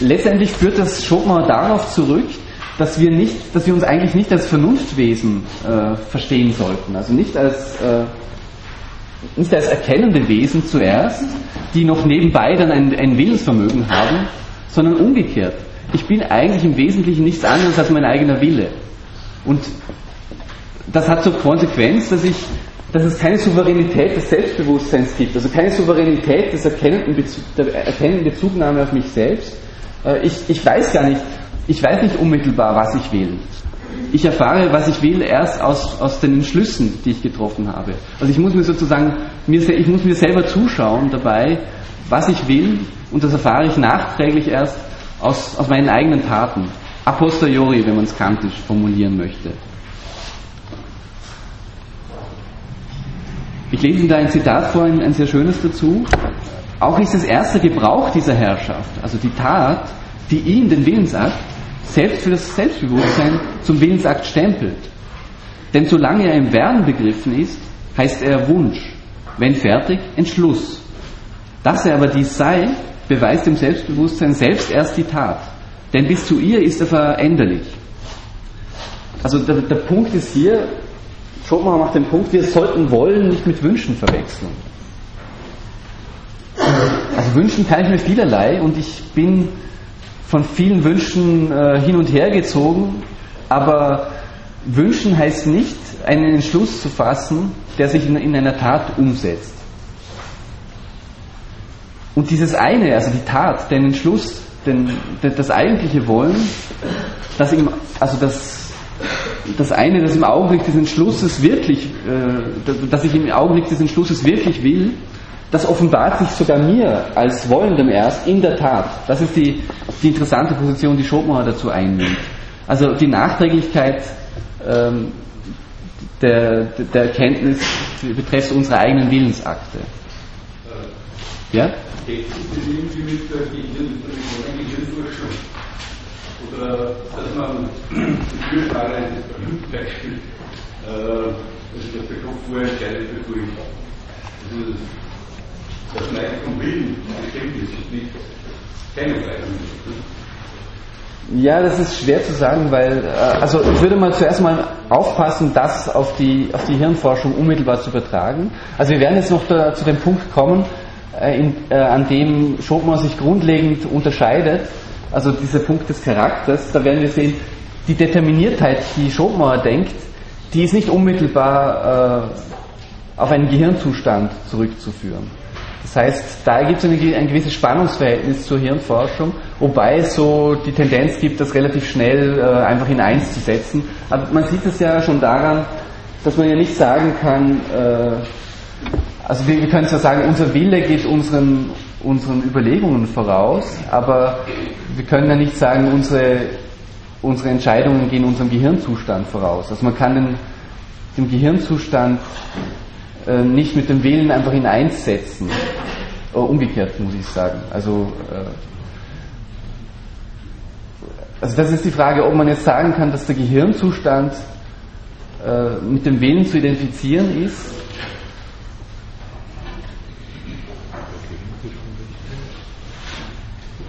Letztendlich führt das Schopenhauer darauf zurück, dass wir, nicht, dass wir uns eigentlich nicht als Vernunftwesen äh, verstehen sollten. Also nicht als, äh, nicht als erkennende Wesen zuerst, die noch nebenbei dann ein, ein Willensvermögen haben, sondern umgekehrt. Ich bin eigentlich im Wesentlichen nichts anderes als mein eigener Wille. Und das hat zur Konsequenz, dass ich dass es keine Souveränität des Selbstbewusstseins gibt, also keine Souveränität des erkennenden Bezug, der erkennenden Bezugnahme auf mich selbst. Äh, ich, ich weiß gar nicht, ich weiß nicht unmittelbar, was ich will. Ich erfahre, was ich will, erst aus, aus den Entschlüssen, die ich getroffen habe. Also ich muss mir sozusagen, ich muss mir selber zuschauen dabei, was ich will, und das erfahre ich nachträglich erst aus, aus meinen eigenen Taten. A posteriori, wenn man es kantisch formulieren möchte. Ich lese Ihnen da ein Zitat vor, ein, sehr schönes dazu. Auch ist es erster Gebrauch dieser Herrschaft, also die Tat, die ihn, den Willensakt, selbst für das Selbstbewusstsein zum Willensakt stempelt. Denn solange er im Werden begriffen ist, heißt er Wunsch, wenn fertig, Entschluss. Dass er aber dies sei, beweist dem Selbstbewusstsein selbst erst die Tat. Denn bis zu ihr ist er veränderlich. Also der, der Punkt ist hier, Schopenhauer macht den Punkt, wir sollten Wollen nicht mit Wünschen verwechseln. Also wünschen kann ich mir vielerlei und ich bin von vielen Wünschen äh, hin und her gezogen, aber wünschen heißt nicht, einen Entschluss zu fassen, der sich in, in einer Tat umsetzt. Und dieses eine, also die Tat, den Entschluss, den, das eigentliche Wollen, das ihm, also das das eine, das im Augenblick des Entschlusses wirklich, äh, dass ich im Augenblick des Entschlusses wirklich will, das offenbart sich sogar mir als Wollendem erst in der Tat. Das ist die, die interessante Position, die Schopenhauer dazu einnimmt. Also die Nachträglichkeit ähm, der, der Erkenntnis betreffs unserer eigenen Willensakte. Ja? Ja, das ist schwer zu sagen, weil, äh, also ich würde mal zuerst mal aufpassen, das auf die, auf die Hirnforschung unmittelbar zu übertragen. Also wir werden jetzt noch da, zu dem Punkt kommen, in, äh, an dem Schopenhauer sich grundlegend unterscheidet also dieser Punkt des Charakters, da werden wir sehen, die Determiniertheit, die Schopenhauer denkt, die ist nicht unmittelbar äh, auf einen Gehirnzustand zurückzuführen. Das heißt, da gibt es ein, ein gewisses Spannungsverhältnis zur Hirnforschung, wobei es so die Tendenz gibt, das relativ schnell äh, einfach in eins zu setzen. Aber man sieht es ja schon daran, dass man ja nicht sagen kann, äh, also wir, wir können zwar sagen, unser Wille geht unseren, unseren Überlegungen voraus, aber wir können ja nicht sagen, unsere, unsere Entscheidungen gehen unserem Gehirnzustand voraus. Also man kann den, den Gehirnzustand äh, nicht mit dem Willen einfach in eins setzen. Äh, umgekehrt muss ich sagen. Also, äh, also das ist die Frage, ob man jetzt sagen kann, dass der Gehirnzustand äh, mit dem Willen zu identifizieren ist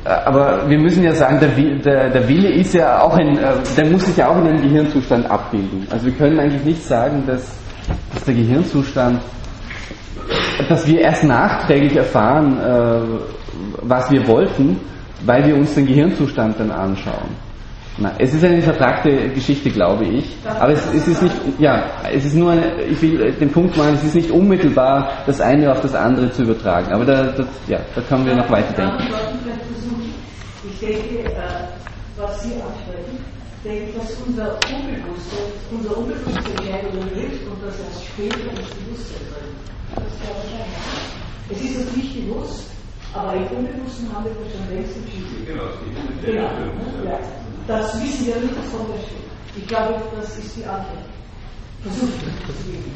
aber wir müssen ja sagen, der, der, der, Wille ist ja auch ein, äh, der muss sich ja auch in einem Gehirnzustand abbilden. Also wir können eigentlich nicht sagen, dass, dass der Gehirnzustand, dass wir erst nachträglich erfahren, äh, was wir wollten, weil wir uns den Gehirnzustand dann anschauen. Na, es ist eine vertragte Geschichte, glaube ich. Aber es, es, ist nicht, ja, es ist nur eine, ich will den Punkt machen, es ist nicht unmittelbar das eine auf das andere zu übertragen. Aber da, das, ja, da können wir noch weiterdenken ich denke, äh, was Sie ansprechen, denke ich, dass unser Unbewusste, unser Unbewusste Entscheidungen trifft und das erst später ins Bewusstsein bringt. Das glaube ich auch. Es ist uns nicht bewusst, aber im Unbewussten haben wir das schon längst entschieden. Genau, genau. Ja. Das wissen wir nicht der Stelle. Ich glaube, das ist die Antwort. Zu geben.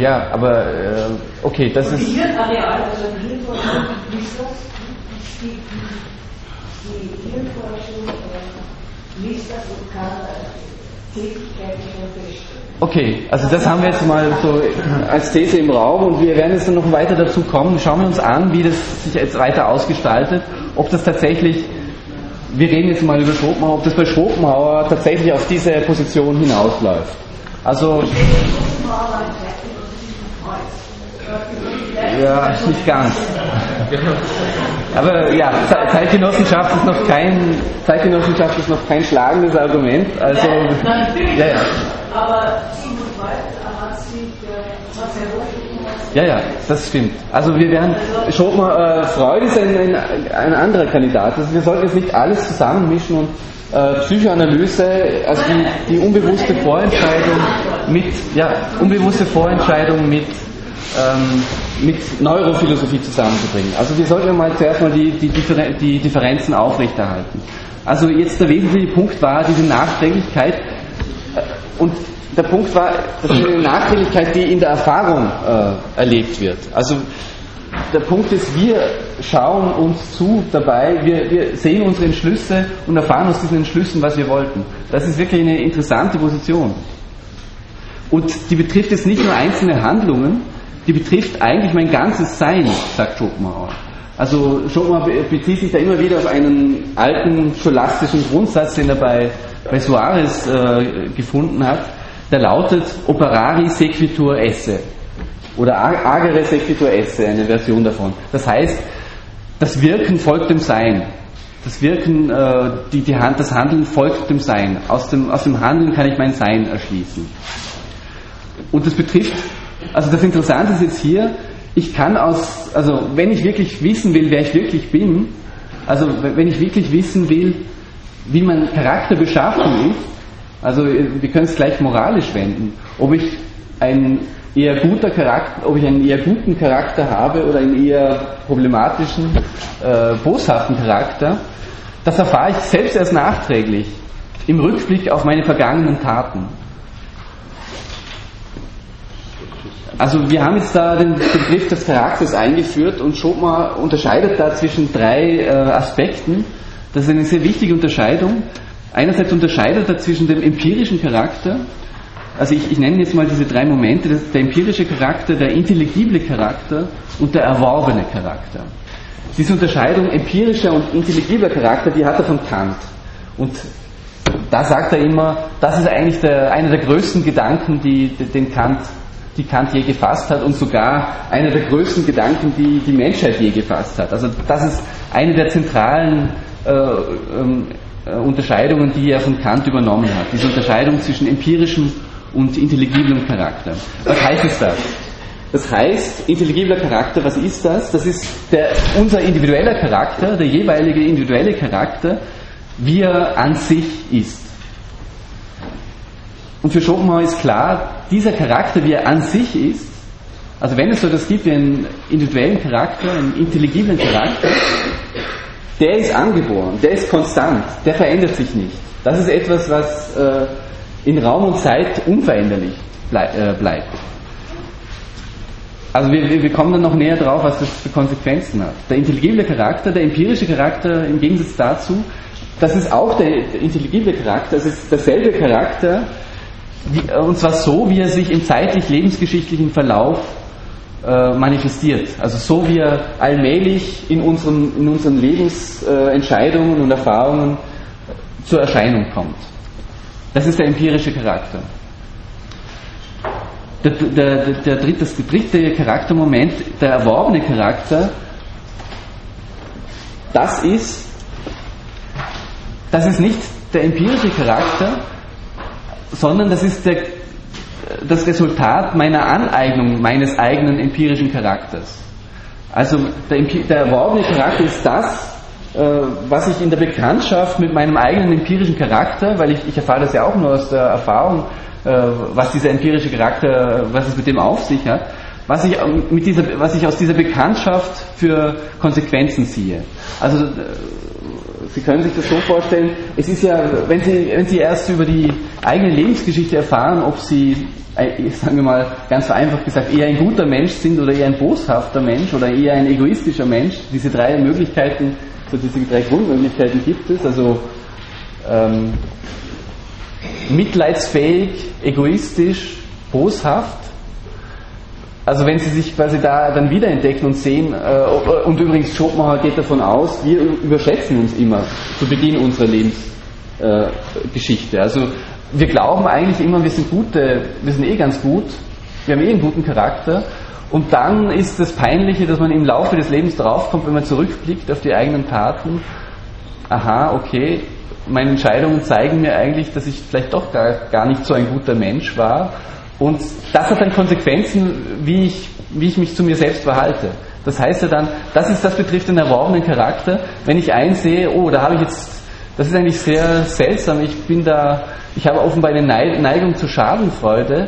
Ja, aber äh, okay, das Und ist. die Hirnareale, also die Hirnforschung, liest das? Die, die, Hirnforschung äh, liest das und kann äh, Tätigkeiten schon feststellen. Okay, also das haben wir jetzt mal so als These im Raum und wir werden jetzt dann noch weiter dazu kommen. Schauen wir uns an, wie das sich jetzt weiter ausgestaltet, ob das tatsächlich, wir reden jetzt mal über Schopenhauer, ob das bei Schopenhauer tatsächlich auf diese Position hinausläuft. Also, ja, nicht ganz. Aber ja, Ze- Zeitgenossenschaft ist noch kein, Zeitgenossenschaft ist noch kein schlagendes Argument. Also, ja, ja. Aber Sigmund Freud hat sich, äh, hat herausgefunden, Ja, ja, das stimmt. Also wir werden, Schopenhauer, äh, Freud ist ein, ein, ein anderer Kandidat. Also wir sollten jetzt nicht alles zusammenmischen und äh, Psychoanalyse, also die, die unbewusste Vorentscheidung mit, ja, unbewusste Vorentscheidung mit, ähm, mit Neurophilosophie zusammenzubringen. Also wir sollten mal zuerst mal die, die, Differen die Differenzen aufrechterhalten. Also jetzt der wesentliche Punkt war diese Nachträglichkeit, und der Punkt war, das ist eine Nachträglichkeit, die in der Erfahrung äh, erlebt wird. Also der Punkt ist, wir schauen uns zu dabei, wir, wir sehen unsere Entschlüsse und erfahren aus diesen Entschlüssen, was wir wollten. Das ist wirklich eine interessante Position. Und die betrifft jetzt nicht nur einzelne Handlungen, die betrifft eigentlich mein ganzes Sein, sagt Schopenhauer. Also Schopenhauer be- bezieht sich da immer wieder auf einen alten scholastischen Grundsatz, den er bei, bei Suarez äh, gefunden hat, der lautet operari sequitur esse oder ag- agere sequitur esse, eine Version davon. Das heißt, das Wirken folgt dem Sein. Das Wirken, äh, die, die Hand, das Handeln folgt dem Sein. Aus dem, aus dem Handeln kann ich mein Sein erschließen. Und das betrifft, also das Interessante ist jetzt hier, ich kann aus, also wenn ich wirklich wissen will, wer ich wirklich bin, also wenn ich wirklich wissen will, wie mein Charakter beschaffen ist, also wir können es gleich moralisch wenden, ob ich ein eher guter Charakter, ob ich einen eher guten Charakter habe oder einen eher problematischen, äh, boshaften Charakter, das erfahre ich selbst erst nachträglich im Rückblick auf meine vergangenen Taten. Also wir haben jetzt da den Begriff des Charakters eingeführt und Schopenhauer unterscheidet da zwischen drei äh, Aspekten. Das ist eine sehr wichtige Unterscheidung. Einerseits unterscheidet er zwischen dem empirischen Charakter, also ich, ich nenne jetzt mal diese drei Momente, das der empirische Charakter, der intelligible Charakter und der erworbene Charakter. Diese Unterscheidung empirischer und intelligibler Charakter, die hat er von Kant. Und da sagt er immer, das ist eigentlich der, einer der größten Gedanken, die, den Kant, die Kant je gefasst hat und sogar einer der größten Gedanken, die die Menschheit je gefasst hat. Also das ist eine der zentralen äh, ähm, äh, Unterscheidungen, die er von Kant übernommen hat. Diese Unterscheidung zwischen empirischem und intelligiblem Charakter. Was heißt es das? Das heißt, intelligibler Charakter, was ist das? Das ist der, unser individueller Charakter, der jeweilige individuelle Charakter, wie er an sich ist. Und für Schopenhauer ist klar, dieser Charakter, wie er an sich ist, also wenn es so etwas gibt wie einen individuellen Charakter, einen intelligiblen Charakter, der ist angeboren, der ist konstant, der verändert sich nicht. Das ist etwas, was äh, in Raum und Zeit unveränderlich blei äh, bleibt. Also wir, wir kommen dann noch näher drauf, was das für Konsequenzen hat. Der intelligible Charakter, der empirische Charakter im Gegensatz dazu, das ist auch der, intelligible Charakter, das ist derselbe Charakter, wie, und zwar so, wie er sich im zeitlich-lebensgeschichtlichen Verlauf äh, manifestiert. Also so, wie er allmählich in unseren, in unseren Lebensentscheidungen und Erfahrungen zur Erscheinung kommt. Das ist der empirische Charakter. Der, der, der, der dritte, das dritte Charaktermoment, der erworbene Charakter, das ist, das ist nicht der empirische Charakter, sondern das ist der, das Resultat meiner Aneignung meines eigenen empirischen Charakters. Also der, der erworbene Charakter ist das, äh, was ich in der Bekanntschaft mit meinem eigenen empirischen Charakter, weil ich, ich erfahre das ja auch nur aus der Erfahrung, äh, was dieser empirische Charakter, was es mit dem auf sich hat, was ich, mit dieser, was ich aus dieser Bekanntschaft für Konsequenzen ziehe. Also äh, Sie können sich das so vorstellen, es ist ja, wenn Sie, wenn Sie erst über die eigene Lebensgeschichte erfahren, ob Sie, äh, sagen wir mal ganz vereinfacht gesagt, eher ein guter Mensch sind oder eher ein boshafter Mensch oder eher ein egoistischer Mensch, diese drei Möglichkeiten, so diese drei Grundmöglichkeiten gibt es, also ähm, mitleidsfähig, egoistisch, boshaft. Also wenn Sie sich quasi da dann wiederentdecken und sehen, äh, und übrigens Schopenhauer geht davon aus, wir überschätzen uns immer zu Beginn unserer Lebensgeschichte. Äh, also wir glauben eigentlich immer, wir sind gute, wir sind eh ganz gut, wir haben eh einen guten Charakter. Und dann ist das Peinliche, dass man im Laufe des Lebens draufkommt, wenn man zurückblickt auf die eigenen Taten, aha, okay, meine Entscheidungen zeigen mir eigentlich, dass ich vielleicht doch gar, gar nicht so ein guter Mensch war. Und das hat dann Konsequenzen, wie ich, wie ich mich zu mir selbst verhalte. Das heißt ja dann, das ist, das betrifft den erworbenen Charakter. Wenn ich einsehe, oh, da habe ich jetzt, das ist eigentlich sehr seltsam, ich bin da, ich habe offenbar eine Neigung zur Schadenfreude.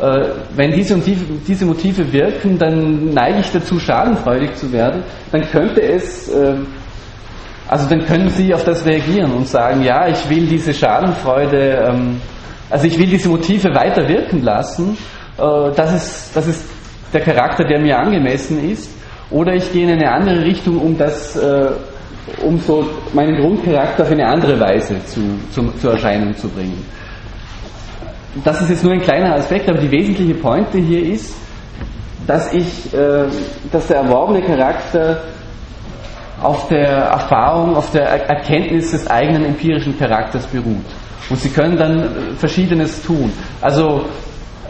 Äh, wenn diese, und die, diese Motive wirken, dann neige ich dazu, schadenfreudig zu werden. Dann könnte es äh, also dann können Sie auf das reagieren und sagen, ja, ich will diese Schadenfreude, ähm, also ich will diese Motive weiter wirken lassen, das, ist, das ist der Charakter, der mir angemessen ist, oder ich gehe in eine andere Richtung, um das, äh, um so meinen Grundcharakter auf eine andere Weise zu, zu, zur Erscheinung zu bringen. Das ist jetzt nur ein kleiner Aspekt, aber die wesentliche Pointe hier ist, dass ich, äh, dass der erworbene Charakter auf der Erfahrung, auf der Erkenntnis des eigenen empirischen Charakters beruht. Und sie können dann äh, Verschiedenes tun. Also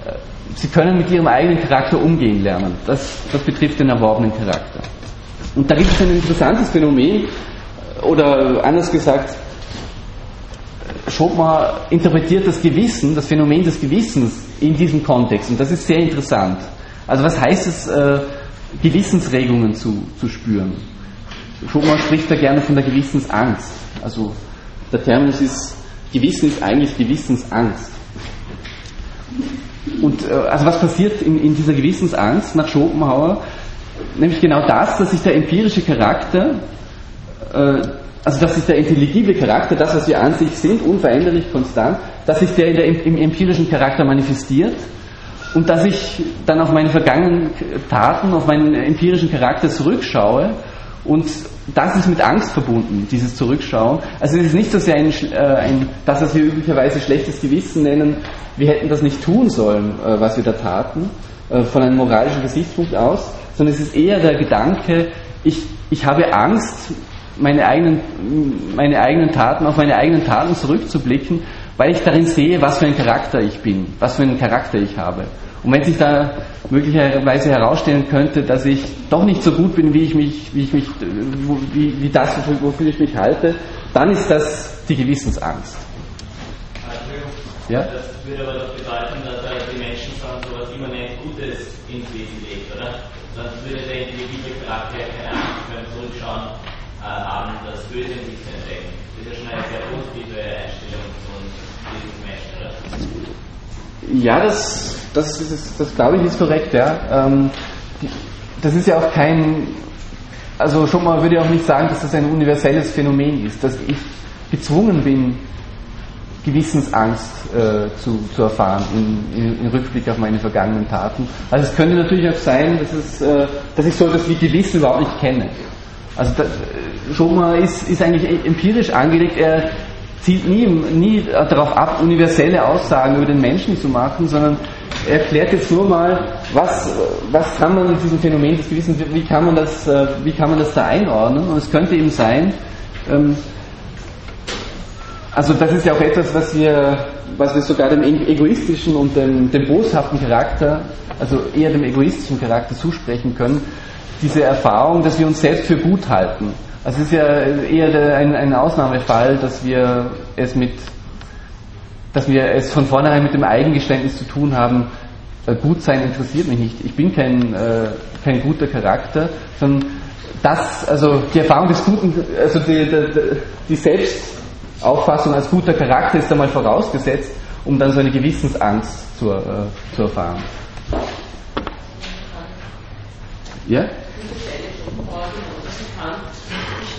äh, sie können mit ihrem eigenen Charakter umgehen lernen. Das, das betrifft den erworbenen Charakter. Und da gibt es ein interessantes Phänomen, äh, oder anders gesagt, Schopenhauer interpretiert das Gewissen, das Phänomen des Gewissens in diesem Kontext. Und das ist sehr interessant. Also was heißt es, Gewissensregungen zu, zu spüren? Schopenhauer spricht da gerne von der Gewissensangst. Also der Terminus ist, Gewissen ist eigentlich Gewissensangst. Und äh, also was passiert in, in dieser Gewissensangst nach Schopenhauer? Nämlich genau das, dass sich der empirische Charakter, äh, also dass sich der intelligible Charakter, das was wir an sich sind, unveränderlich, konstant, dass sich der, der im, im empirischen Charakter manifestiert und dass ich dann auf meine vergangenen Taten, auf meinen empirischen Charakter zurückschaue und das ist mit Angst verbunden, dieses Zurückschauen. Also es ist nicht so sehr ein, äh, ein, das, was wir üblicherweise schlechtes Gewissen nennen, wir hätten das nicht tun sollen, äh, was wir da taten, äh, von einem moralischen Gesichtspunkt aus, sondern es ist eher der Gedanke, ich, ich habe Angst, meine eigenen, meine eigenen Taten, auf meine eigenen Taten zurückzublicken, weil ich darin sehe, was für ein Charakter ich bin, was für einen Charakter ich habe. Und wenn sich da möglicherweise herausstellen könnte, dass ich doch nicht so gut bin, wie ich mich, wie ich mich, wie, wie das, wofür ich mich halte, dann ist das die Gewissensangst. Ja? Das würde aber doch bedeuten, dass die Menschen sagen, so etwas immanent Gutes ins Wesen legt, oder? Sonst würde der intelligente Charakter keine Angst können zurückschauen äh, haben, das Böse in sich zu entdecken. Das ist ja schon eine sehr positive Einstellung von diesem Menschen, oder? Ja, das, das, das, das glaube ich ist korrekt, ja. Ähm, das ist ja auch kein, also schon mal würde ich auch nicht sagen, dass das ein universelles Phänomen ist, dass ich gezwungen bin, Gewissensangst äh, zu, zu erfahren in, in, in, Rückblick auf meine vergangenen Taten. Also es könnte natürlich auch sein, dass, es, äh, dass ich so etwas wie Gewissen überhaupt nicht kenne. Also da, Schoma ist, ist eigentlich empirisch angelegt, er zielt nie, nie darauf ab, universelle Aussagen über den Menschen zu machen, sondern er erklärt jetzt nur mal, was, was kann man mit diesem Phänomen des Gewissens, wie kann man das, äh, wie kann man das da einordnen? Und es könnte eben sein, ähm, also das ist ja auch etwas, was wir, was wir sogar dem egoistischen und dem, dem boshaften Charakter, also eher dem egoistischen Charakter zusprechen können, diese Erfahrung, dass wir uns selbst für gut halten. Also es ist ja eher ein, ein Ausnahmefall, dass wir es mit, dass wir es von vornherein mit dem Eigengeständnis zu tun haben, äh, gut sein interessiert mich nicht. Ich bin kein, äh, kein guter Charakter, sondern das, also die Erfahrung des Guten, also die, die, die Selbstauffassung als guter Charakter ist einmal vorausgesetzt, um dann so eine Gewissensangst zu, äh, zu erfahren. Ja?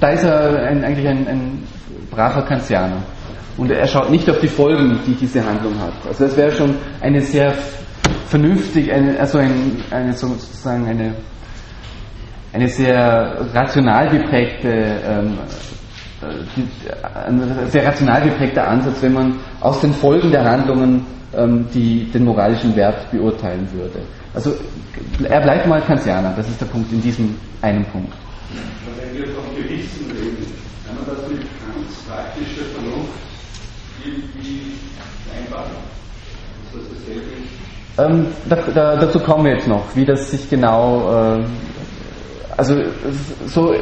da ist er ein, eigentlich ein, ein braver Kantianer. Und er schaut nicht auf die Folgen, die diese Handlung hat. Also das wäre schon eine sehr vernünftig, eine, also ein, eine, sozusagen eine, eine sehr rational geprägte, ähm, äh, ein sehr rational geprägter Ansatz, wenn man aus den Folgen der Handlungen ähm, die, den moralischen Wert beurteilen würde. Also er bleibt mal Kantianer, das ist der Punkt in diesem einen Punkt. Wenn wir vom Gewissen reden, kann man das mit Kants praktischer Vernunft irgendwie vereinbaren? Ist das dasselbe? Ähm, da, da, dazu kommen wir jetzt noch, wie das sich genau, äh, also so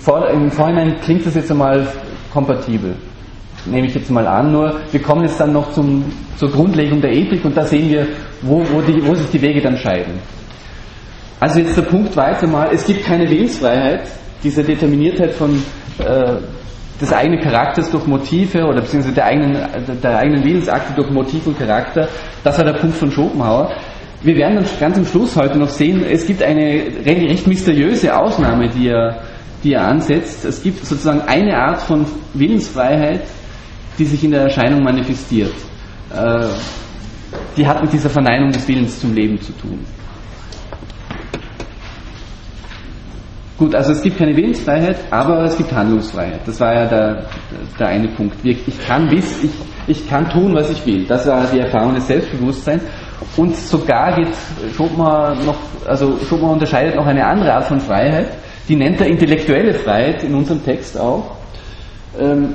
vor, im Vorhinein klingt das jetzt einmal kompatibel, nehme ich jetzt mal an, nur wir kommen jetzt dann noch zum, zur Grundlegung der Ethik und da sehen wir, wo, wo, die, wo sich die Wege dann scheiden. Also jetzt der Punkt weiter mal, es gibt keine Willensfreiheit, diese Determiniertheit von äh, des eigenen Charakters durch Motive oder beziehungsweise der eigenen, der eigenen Willensakte durch Motiv und Charakter. Das war der Punkt von Schopenhauer. Wir werden dann ganz am Schluss heute noch sehen, es gibt eine recht mysteriöse Ausnahme, die er, die er ansetzt. Es gibt sozusagen eine Art von Willensfreiheit, die sich in der Erscheinung manifestiert. Äh, die hat mit dieser Verneinung des Willens zum Leben zu tun. Gut, also es gibt keine Willensfreiheit, aber es gibt Handlungsfreiheit. Das war ja der, der eine Punkt. Ich kann, wiss, ich, ich kann tun, was ich will. Das war die Erfahrung des Selbstbewusstseins. Und sogar geht Schopenhauer noch, also Schopenhauer unterscheidet noch eine andere Art von Freiheit, die nennt er intellektuelle Freiheit in unserem Text auch. Ähm,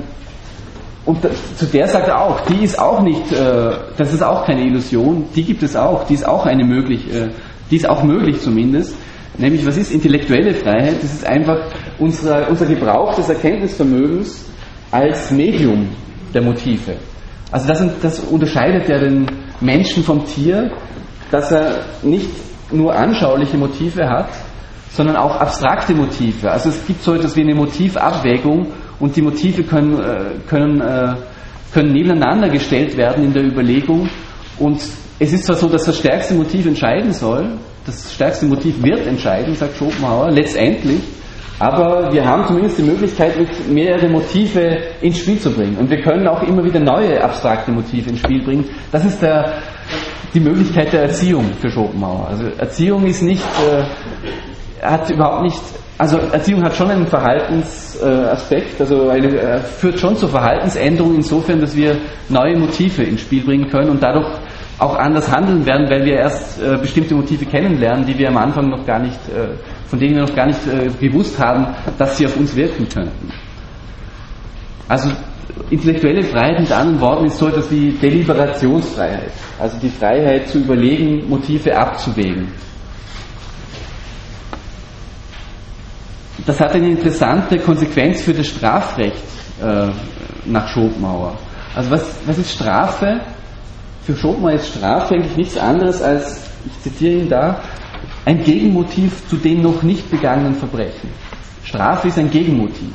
und zu der sagt er auch, die ist auch nicht, äh, das ist auch keine Illusion, die gibt es auch, die ist auch eine möglich, äh, die ist auch möglich zumindest. Nämlich, was ist intellektuelle Freiheit? Das ist einfach unser, unser Gebrauch des Erkenntnisvermögens als Medium der Motive. Also das, das unterscheidet ja den Menschen vom Tier, dass er nicht nur anschauliche Motive hat, sondern auch abstrakte Motive. Also es gibt so etwas wie eine Motivabwägung und die Motive können, äh, können, äh, können nebeneinander gestellt werden in der Überlegung und es ist zwar so, dass das stärkste Motiv entscheiden soll, das stärkste Motiv wird entscheiden, sagt Schopenhauer, letztendlich, aber wir haben zumindest die Möglichkeit, mehrere Motive ins Spiel zu bringen. Und wir können auch immer wieder neue abstrakte Motive ins Spiel bringen. Das ist der, die Möglichkeit der Erziehung für Schopenhauer. Also Erziehung ist nicht, äh, hat überhaupt nicht, also Erziehung hat schon einen Verhaltensaspekt, äh, also eine, äh, führt schon zur Verhaltensänderung insofern, dass wir neue Motive ins Spiel bringen können und dadurch auch anders handeln werden, weil wir erst äh, bestimmte Motive kennenlernen, die wir am Anfang noch gar nicht, äh, von denen wir noch gar nicht äh, gewusst haben, dass sie auf uns wirken könnten. Also intellektuelle Freiheit mit anderen Worten ist so etwas wie Deliberationsfreiheit, also die Freiheit zu überlegen, Motive abzuwägen. Das hat eine interessante Konsequenz für das Strafrecht äh, nach Schopenhauer. Also was, was ist Strafe? Für Schopenhauer ist Strafe eigentlich nichts anderes als, ich zitiere ihn da, ein Gegenmotiv zu den noch nicht begangenen Verbrechen. Strafe ist ein Gegenmotiv.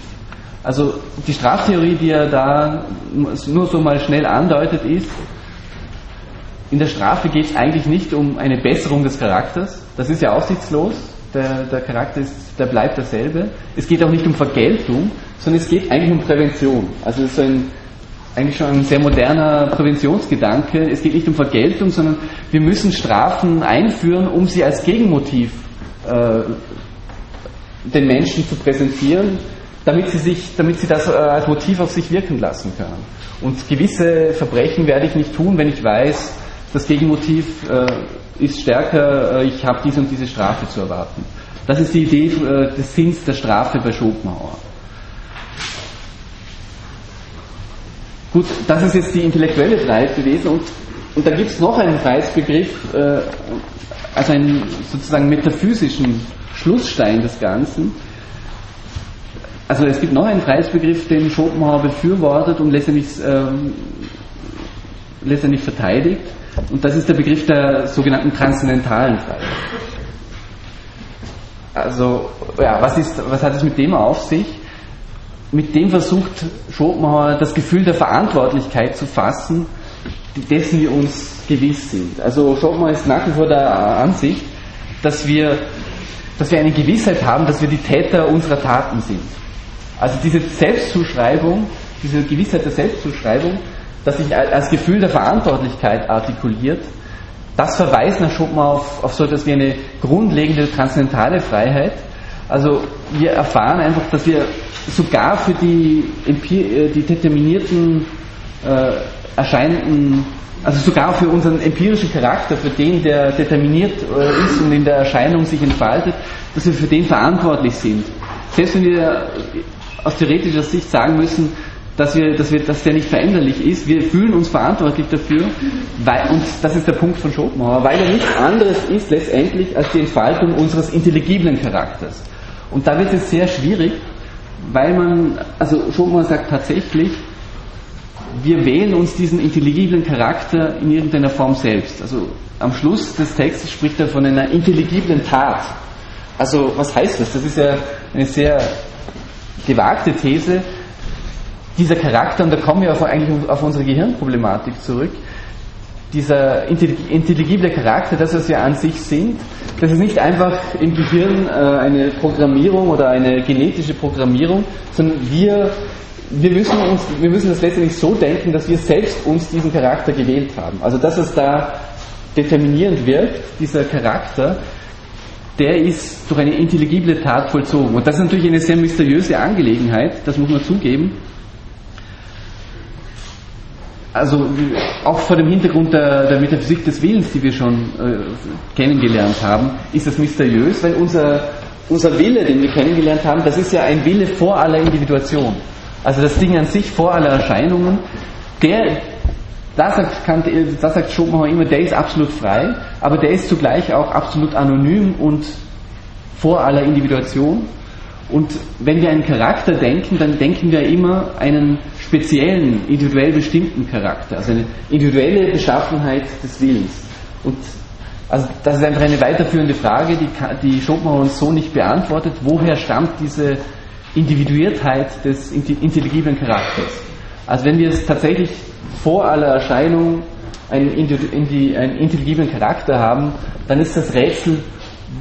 Also die Straftheorie, die er da nur so mal schnell andeutet, ist, in der Strafe geht es eigentlich nicht um eine Besserung des Charakters, das ist ja aussichtslos, der, der Charakter ist, der bleibt derselbe. Es geht auch nicht um Vergeltung, sondern es geht eigentlich um Prävention. Also so ein eigentlich schon ein sehr moderner Präventionsgedanke. Es geht nicht um Vergeltung, sondern wir müssen Strafen einführen, um sie als Gegenmotiv äh, den Menschen zu präsentieren, damit sie, sich, damit sie das äh, als Motiv auf sich wirken lassen können. Und gewisse Verbrechen werde ich nicht tun, wenn ich weiß, das Gegenmotiv äh, ist stärker, äh, ich habe diese und diese Strafe zu erwarten. Das ist die Idee äh, des Sinns der Strafe bei Schopenhauer. Gut, das ist jetzt die intellektuelle Freiheit gewesen und und da gibt es noch einen Freiheitsbegriff, äh, also einen sozusagen metaphysischen Schlussstein des Ganzen. Also es gibt noch einen Freiheitsbegriff, den Schopenhauer befürwortet und letztendlich, ähm, letztendlich verteidigt. Und das ist der Begriff der sogenannten transzendentalen Freiheit. Also, ja, was, ist, was hat es mit dem auf sich? Mit dem versucht Schopenhauer das Gefühl der Verantwortlichkeit zu fassen, dessen wir uns gewiss sind. Also Schopenhauer ist nach wie vor der Ansicht, dass wir, dass wir eine Gewissheit haben, dass wir die Täter unserer Taten sind. Also diese Selbstzuschreibung, diese Gewissheit der Selbstzuschreibung, dass sich als Gefühl der Verantwortlichkeit artikuliert, das verweist nach Schopenhauer auf, auf so etwas wie eine grundlegende transzendentale Freiheit. Also wir erfahren einfach, dass wir sogar für die, äh, die determinierten äh, erscheinenden, also sogar für unseren empirischen Charakter, für den, der determiniert äh, ist und in der Erscheinung sich entfaltet, dass wir für den verantwortlich sind. Selbst wenn wir aus theoretischer Sicht sagen müssen, dass, wir, dass, wir, dass der nicht veränderlich ist. Wir fühlen uns verantwortlich dafür, weil, und das ist der Punkt von Schopenhauer, weil er nichts anderes ist letztendlich als die Entfaltung unseres intelligiblen Charakters. Und da wird es sehr schwierig, weil man, also Schopenhauer sagt tatsächlich, wir wählen uns diesen intelligiblen Charakter in irgendeiner Form selbst. Also am Schluss des Textes spricht er von einer intelligiblen Tat. Also was heißt das? Das ist ja eine sehr gewagte These, dieser Charakter, und da kommen wir auf, eigentlich auf unsere Gehirnproblematik zurück, dieser intelligible Charakter, das, was wir an sich sind, das ist nicht einfach im Gehirn äh, eine Programmierung oder eine genetische Programmierung, sondern wir, wir, müssen uns, wir müssen das letztendlich so denken, dass wir selbst uns diesen Charakter gewählt haben. Also das, was da determinierend wirkt, dieser Charakter, der ist durch eine intelligible Tat vollzogen. Und das ist natürlich eine sehr mysteriöse Angelegenheit, das muss man zugeben also auch vor dem Hintergrund der, der, Metaphysik des Willens, die wir schon äh, kennengelernt haben, ist das mysteriös, weil unser, unser Wille, den wir kennengelernt haben, das ist ja ein Wille vor aller Individuation. Also das Ding an sich vor aller Erscheinungen, der, da sagt, Kant, da sagt Schopenhauer immer, der ist absolut frei, aber der ist zugleich auch absolut anonym und vor aller Individuation. Und wenn wir einen Charakter denken, dann denken wir immer einen speziellen, individuell bestimmten Charakter, also eine individuelle Beschaffenheit des Willens. Und also das ist einfach eine weiterführende Frage, die, die Schopenhauer uns so nicht beantwortet. Woher stammt diese Individuiertheit des intelligiblen Charakters? Also wenn wir es tatsächlich vor aller Erscheinung einen, einen intelligiblen Charakter haben, dann ist das Rätsel,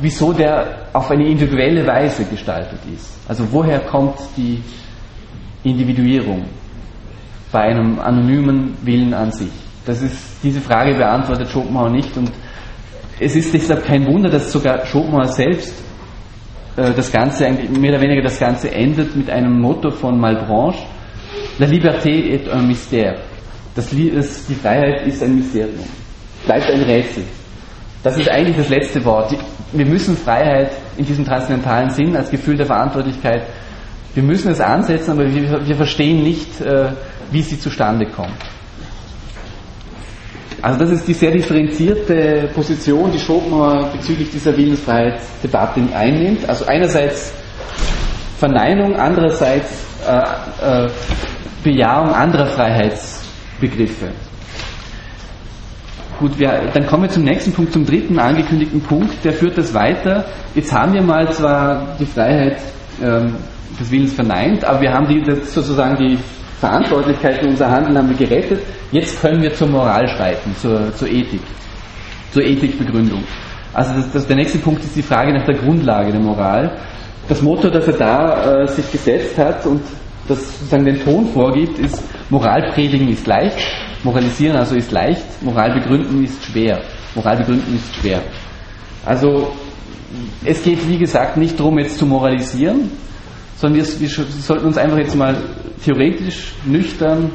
wieso der auf eine individuelle Weise gestaltet ist. Also woher kommt die Individuierung? Bei einem anonymen Willen an sich? Das ist, diese Frage beantwortet Schopenhauer nicht und es ist deshalb kein Wunder, dass sogar Schopenhauer selbst äh, das Ganze, mehr oder weniger das Ganze endet mit einem Motto von Malbranche, La liberté est un mystère. Das, das, die Freiheit ist ein Mysterium, bleibt ein Rätsel. Das ist eigentlich das letzte Wort. Wir müssen Freiheit in diesem transzendentalen Sinn als Gefühl der Verantwortlichkeit, wir müssen es ansetzen, aber wir, wir verstehen nicht, äh, wie sie zustande kommt. Also das ist die sehr differenzierte Position, die Schopenhauer bezüglich dieser Willensfreiheitsdebatte einnimmt. Also einerseits Verneinung, andererseits äh, äh, Bejahung anderer Freiheitsbegriffe. Gut, wir, dann kommen wir zum nächsten Punkt, zum dritten angekündigten Punkt. Der führt das weiter. Jetzt haben wir mal zwar die Freiheit ähm, des Willens verneint, aber wir haben die, sozusagen die Verantwortlichkeit für unser Handeln haben wir gerettet. Jetzt können wir zur Moral schreiten, zur, zur Ethik, zur Ethikbegründung. Also das, das, der nächste Punkt ist die Frage nach der Grundlage der Moral. Das Motto, das er da äh, sich gesetzt hat und das sozusagen den Ton vorgibt, ist Moral predigen ist leicht, moralisieren also ist leicht, Moral begründen ist schwer. Moral begründen ist schwer. Also es geht wie gesagt nicht darum, jetzt zu moralisieren, sondern wir, wir sollten uns einfach jetzt mal theoretisch, nüchtern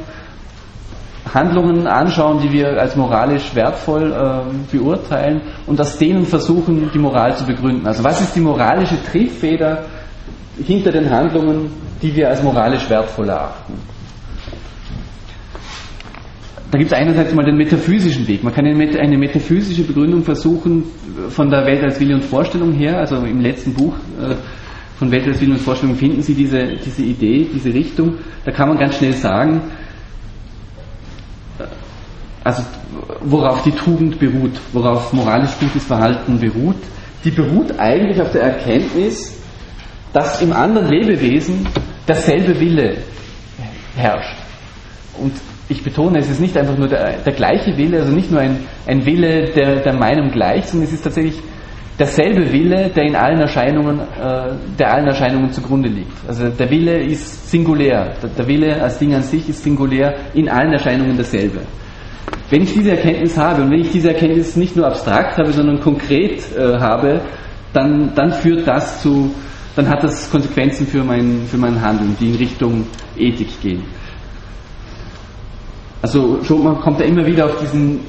Handlungen anschauen, die wir als moralisch wertvoll äh, beurteilen und aus denen versuchen, die Moral zu begründen. Also was ist die moralische Triebfeder hinter den Handlungen, die wir als moralisch wertvoll erachten? da gibt es einerseits mal den metaphysischen Weg. Man kann eine metaphysische Begründung versuchen von der Welt als Wille und Vorstellung her. Also im letzten Buch äh, von Welt als Wille und Vorstellung finden Sie diese, diese Idee, diese Richtung. Da kann man ganz schnell sagen, äh, also worauf die Tugend beruht, worauf moralisch gutes Verhalten beruht. Die beruht eigentlich auf der Erkenntnis, dass im anderen Lebewesen derselbe Wille herrscht. Und ich betone, es ist nicht einfach nur der, der gleiche Wille, also nicht nur ein, ein Wille, der, der meinem gleicht, sondern es ist tatsächlich derselbe Wille, der in allen Erscheinungen, äh, der allen Erscheinungen zugrunde liegt. Also der Wille ist singulär. Der, Wille als Ding an sich ist singulär, in allen Erscheinungen derselbe. Wenn ich diese Erkenntnis habe und wenn ich diese Erkenntnis nicht nur abstrakt habe, sondern konkret äh, habe, dann, dann führt das zu, dann hat das Konsequenzen für mein, für mein Handeln, die in Richtung Ethik gehen. Also Schopenhauer kommt ja immer wieder auf diesen,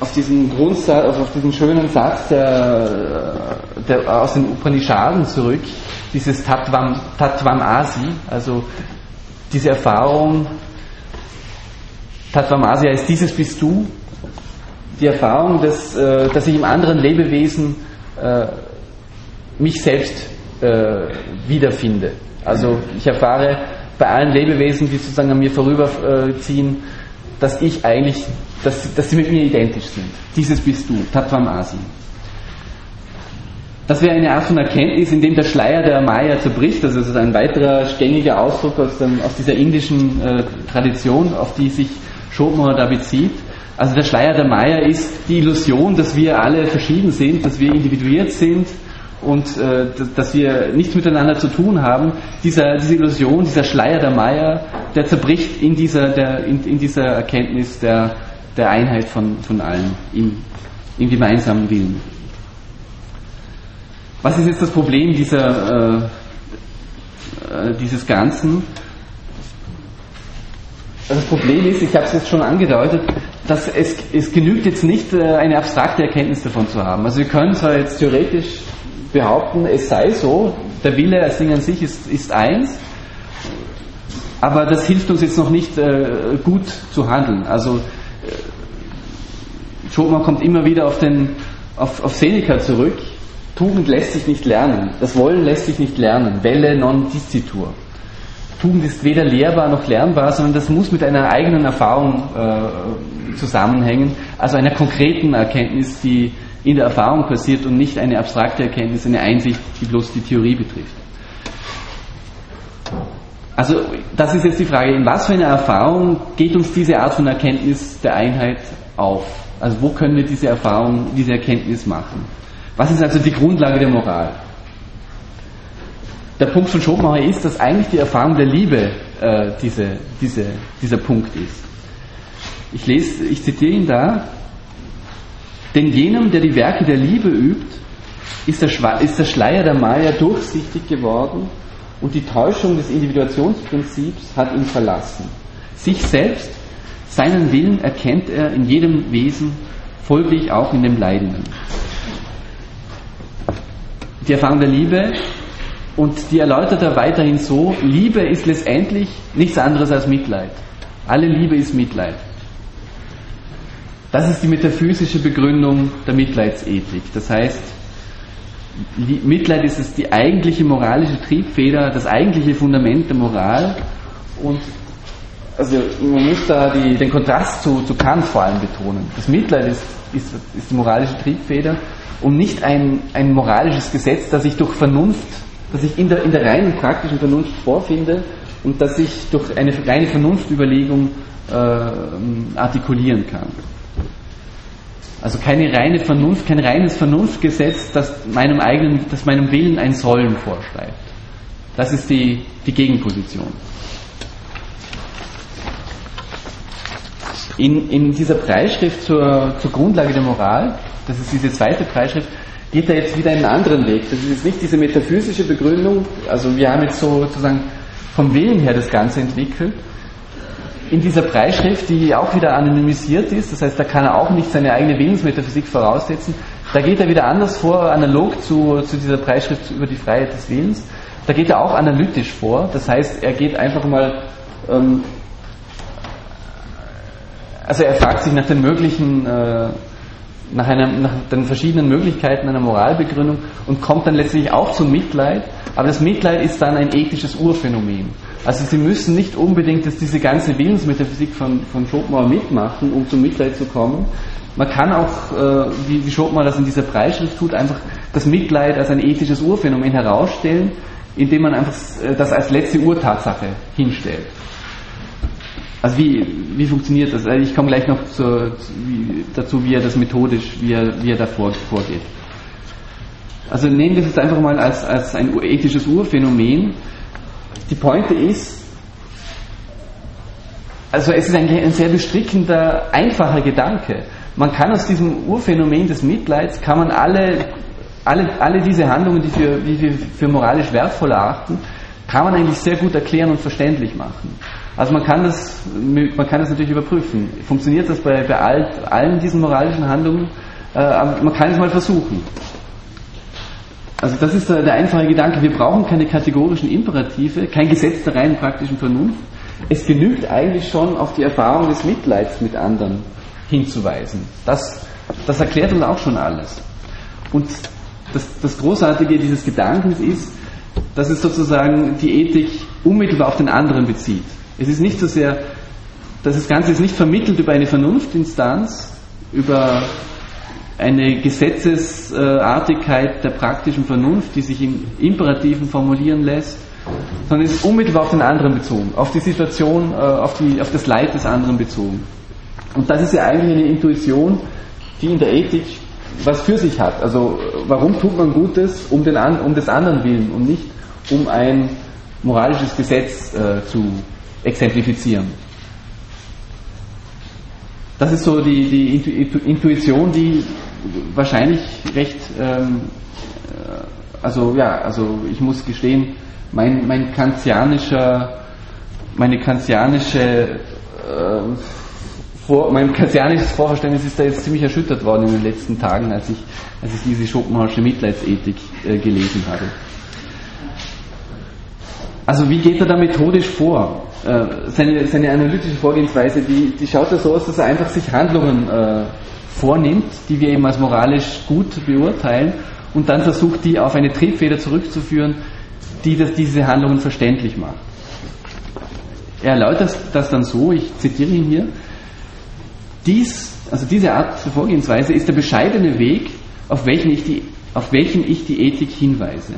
auf diesen Grundsatz, also auf diesen schönen Satz der, der, aus den Upanishaden zurück, dieses Tatvam, Tatvam Asi, also diese Erfahrung, Tatvam Asi heißt, dieses bist du, die Erfahrung, dass, äh, dass ich im anderen Lebewesen äh, mich selbst äh, wiederfinde. Also ich erfahre bei allen Lebewesen, die sozusagen an mir vorüberziehen, dass ich eigentlich, dass, dass sie mit mir identisch sind. Dieses bist du, Tatvam Asi. Das wäre eine Art von Erkenntnis, in dem der Schleier der Maya zerbricht. Also das ist ein weiterer gängiger Ausdruck aus, dem, aus dieser indischen äh, Tradition, auf die sich Schopenhauer da bezieht. Also der Schleier der Maya ist die Illusion, dass wir alle verschieden sind, dass wir individuiert sind, und äh, dass wir nichts miteinander zu tun haben, dieser, diese Illusion, dieser Schleier der Maya, der zerbricht in dieser, der, in, in dieser Erkenntnis der, der Einheit von, von allen im, im gemeinsamen Willen. Was ist jetzt das Problem dieser, äh, äh, dieses Ganzen? Das Problem ist, ich habe es jetzt schon angedeutet, dass es, es genügt jetzt nicht, äh, eine abstrakte Erkenntnis davon zu haben. Also wir können zwar jetzt theoretisch behaupten, es sei so, der Wille als Ding an sich ist, ist eins, aber das hilft uns jetzt noch nicht äh, gut zu handeln. Also äh, Schopenhauer kommt immer wieder auf, den, auf, auf Seneca zurück. Tugend lässt sich nicht lernen. Das Wollen lässt sich nicht lernen. Welle non dicitur. Tugend ist weder lehrbar noch lernbar, sondern das muss mit einer eigenen Erfahrung äh, zusammenhängen, also einer konkreten Erkenntnis, die in der Erfahrung passiert und nicht eine abstrakte Erkenntnis, eine Einsicht, die bloß die Theorie betrifft. Also das ist jetzt die Frage, in was für einer Erfahrung geht uns diese Art von Erkenntnis der Einheit auf? Also wo können wir diese Erfahrung, diese Erkenntnis machen? Was ist also die Grundlage der Moral? Der Punkt von Schopenhauer ist, dass eigentlich die Erfahrung der Liebe äh, diese, diese, dieser Punkt ist. Ich lese, ich zitiere ihn da, denn jenem, der die Werke der Liebe übt, ist der, Schleier der Maya durchsichtig geworden und die Täuschung des Individuationsprinzips hat ihn verlassen. Sich selbst, seinen Willen erkennt er in jedem Wesen, folglich auch in dem Leidenden. Die Erfahrung der Liebe und die erläutert er weiterhin so, Liebe ist letztendlich nichts anderes als Mitleid. Alle Liebe ist Mitleid. Das ist die metaphysische Begründung der Mitleidsethik. Das heißt, Mitleid ist es die eigentliche moralische Triebfeder, das eigentliche Fundament der Moral. Und also man muss da die, den Kontrast zu, zu Kant vor allem betonen. Das Mitleid ist, ist, ist die moralische Triebfeder und nicht ein, ein moralisches Gesetz, das ich durch Vernunft, das ich in der, in der reinen praktischen Vernunft vorfinde und das ich durch eine reine Vernunftüberlegung äh, artikulieren kann. Also keine reine Vernunft, kein reines Vernunftgesetz, das meinem eigenen, das meinem Willen ein Sollen vorschreibt. Das ist die, die Gegenposition. In, in dieser Preisschrift zur, zur Grundlage der Moral, das ist diese zweite Preisschrift, geht er jetzt wieder einen anderen Weg. Das ist jetzt nicht diese metaphysische Begründung, also wir haben jetzt so sozusagen vom Willen her das Ganze entwickelt, in dieser Preisschrift, die auch wieder anonymisiert ist, das heißt, da kann er auch nicht seine eigene Willensmetaphysik voraussetzen, da geht er wieder anders vor, analog zu, zu dieser Preisschrift über die Freiheit des Willens. Da geht er auch analytisch vor, das heißt, er geht einfach mal ähm, also er fragt sich nach den möglichen, äh, nach, einer, nach den verschiedenen Möglichkeiten einer Moralbegründung und kommt dann letztlich auch zum Mitleid, aber das Mitleid ist dann ein ethisches Urphänomen. Also Sie müssen nicht unbedingt dass diese ganze Willensmetaphysik von, von Schopenhauer mitmachen, um zum Mitleid zu kommen. Man kann auch, äh, wie, wie Schopenhauer das in dieser Preisschrift tut, einfach das Mitleid als ein ethisches Urphänomen herausstellen, indem man einfach äh, das als letzte Urtatsache hinstellt. Also wie, wie funktioniert das? Also ich komme gleich noch zu, wie, dazu, wie er das methodisch, wie er, wie er da vorgeht. Also nehmen wir es jetzt einfach mal als, als ein ethisches Urphänomen. Die Pointe ist, also es ist eigentlich ein sehr bestrickender, einfacher Gedanke. Man kann aus diesem Urphänomen des Mitleids, kann man alle, alle, alle diese Handlungen, die, wir für moralisch wertvoll erachten, kann man eigentlich sehr gut erklären und verständlich machen. Also man kann das, man kann das natürlich überprüfen. Funktioniert das bei, bei all, allen diesen moralischen Handlungen? Äh, man kann es mal versuchen. Also das ist der, der einfache Gedanke. Wir brauchen keine kategorischen Imperative, kein Gesetz der reinen praktischen Vernunft. Es genügt eigentlich schon, auf die Erfahrung des Mitleids mit anderen hinzuweisen. Das, das erklärt uns auch schon alles. Und das, das Großartige dieses Gedankens ist, dass es sozusagen die Ethik unmittelbar auf den anderen bezieht. Es ist nicht so sehr, das Ganze ist nicht vermittelt über eine Vernunftinstanz, über eine Gesetzesartigkeit der praktischen Vernunft, die sich in Imperativen formulieren lässt, sondern es ist unmittelbar auf den anderen bezogen, auf die Situation, äh, auf, die, auf das Leid des anderen bezogen. Und das ist ja eigentlich eine Intuition, die in der Ethik was für sich hat. Also warum tut man Gutes um, den, um des anderen willen und nicht um ein moralisches Gesetz äh, zu exemplifizieren. Das ist so die, die Intuition, die wahrscheinlich recht, ähm, äh, also ja, also ich muss gestehen, mein, mein kantianischer, meine kantianische, äh, vor, mein kantianisches Vorverständnis ist da jetzt ziemlich erschüttert worden in den letzten Tagen, als ich, als ich diese Schopenhauerische Mitleidsethik äh, gelesen habe. Also wie geht er da methodisch vor? Äh, seine, seine analytische Vorgehensweise, die, die schaut ja so aus, dass er einfach sich Handlungen äh, vornimmt, die wir eben als moralisch gut beurteilen und dann versucht, die auf eine Triebfeder zurückzuführen, die das, diese Handlungen verständlich macht. Er erläutert das dann so, ich zitiere ihn hier, dies, also diese Art der Vorgehensweise ist der bescheidene Weg, auf welchen ich die, auf welchen ich die Ethik hinweise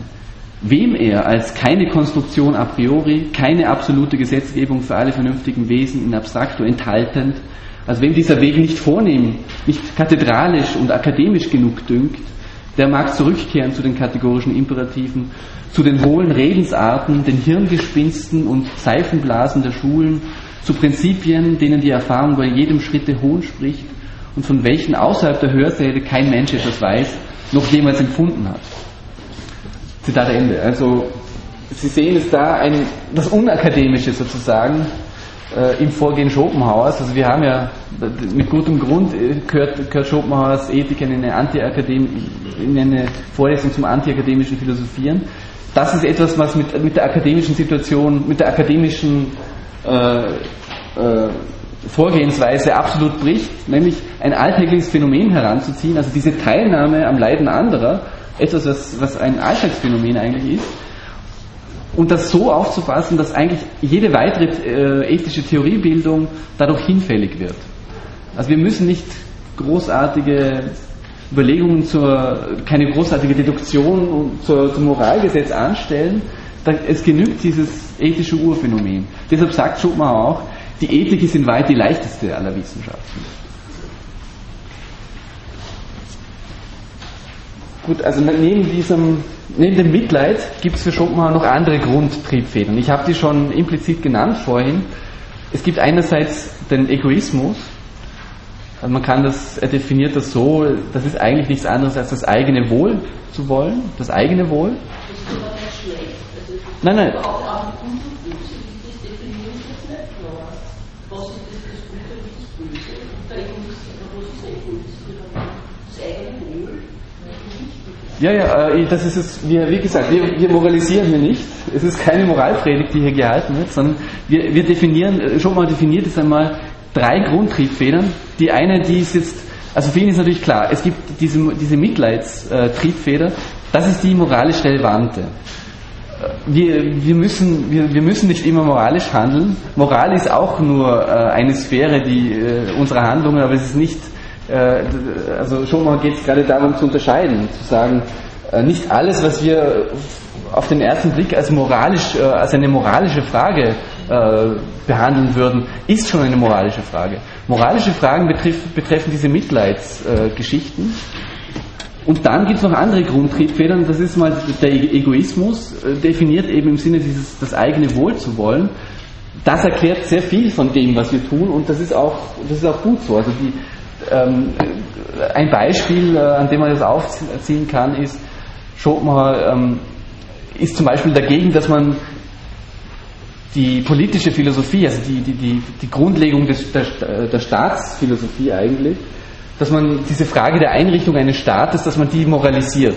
wem er als keine Konstruktion a priori, keine absolute Gesetzgebung für alle vernünftigen Wesen in abstrakto enthaltend, also wem dieser Weg nicht vornehm, nicht kathedralisch und akademisch genug dünkt, der mag zurückkehren zu den kategorischen Imperativen, zu den hohlen Redensarten, den Hirngespinsten und Seifenblasen der Schulen, zu Prinzipien, denen die Erfahrung bei jedem Schritte hohn spricht und von welchen außerhalb der Hörsäle kein Mensch etwas weiß, noch jemals empfunden hat. Zitat Ende. Also Sie sehen es da ein, das Unakademische sozusagen äh, im Vorgehen Schopenhauers. Also wir haben ja mit gutem Grund äh, gehört, gehört Schopenhauers Ethik in eine, Anti in eine Vorlesung zum antiakademischen Philosophieren. Das ist etwas, was mit, mit der akademischen Situation, mit der akademischen äh, äh, Vorgehensweise absolut bricht, nämlich ein alltägliches Phänomen heranzuziehen, also diese Teilnahme am Leiden anderer etwas, was, was ein Alltagsphänomen eigentlich ist. Und das so aufzufassen, dass eigentlich jede weitere äh, ethische Theoriebildung dadurch hinfällig wird. Also wir müssen nicht großartige Überlegungen zur, keine großartige Deduktion zur, zum Moralgesetz anstellen. Es genügt dieses ethische Urphänomen. Deshalb sagt Schopenhauer auch, die Ethik ist in weit die leichteste aller Wissenschaften. Gut, also neben diesem, neben dem Mitleid gibt es für Schopenhauer noch andere Grundtriebfedern. Ich habe die schon implizit genannt vorhin. Es gibt einerseits den Egoismus. Also man kann das, er definiert das so, das ist eigentlich nichts anderes als das eigene Wohl zu wollen, das eigene Wohl. Das ist nein, nein. Ja, ja, äh, das ist wir, wie gesagt, wir, wir moralisieren hier nicht. Es ist keine Moralpredigt, die hier gehalten wird, sondern wir, wir definieren, äh, schon mal definiert es einmal drei Grundtriebfedern. Die eine, die ist jetzt, also für ihn ist natürlich klar, es gibt diese, diese Mitleidstriebfeder, das ist die moralisch relevante. Wir, wir, müssen, wir, wir müssen nicht immer moralisch handeln. Moral ist auch nur äh, eine Sphäre die, äh, unserer Handlungen, aber es ist nicht, äh, also schon mal geht es gerade darum zu unterscheiden, zu sagen, äh, nicht alles, was wir auf den ersten Blick als moralisch, äh, als eine moralische Frage äh, behandeln würden, ist schon eine moralische Frage. Moralische Fragen betreffen diese Mitleidsgeschichten. Äh, und dann gibt es noch andere Grundtriebfedern, das ist mal der e-, Egoismus, äh, definiert eben im Sinne dieses, das eigene Wohl zu wollen. Das erklärt sehr viel von dem, was wir tun und das ist auch, das ist auch gut so. Also die, ein Beispiel, äh, an dem man das aufziehen kann, ist, Schopenhauer ähm, ist zum Beispiel dagegen, dass man die politische Philosophie, also die, die, die, die Grundlegung des, der, der Staatsphilosophie eigentlich, dass man diese Frage der Einrichtung eines Staates, dass man die moralisiert.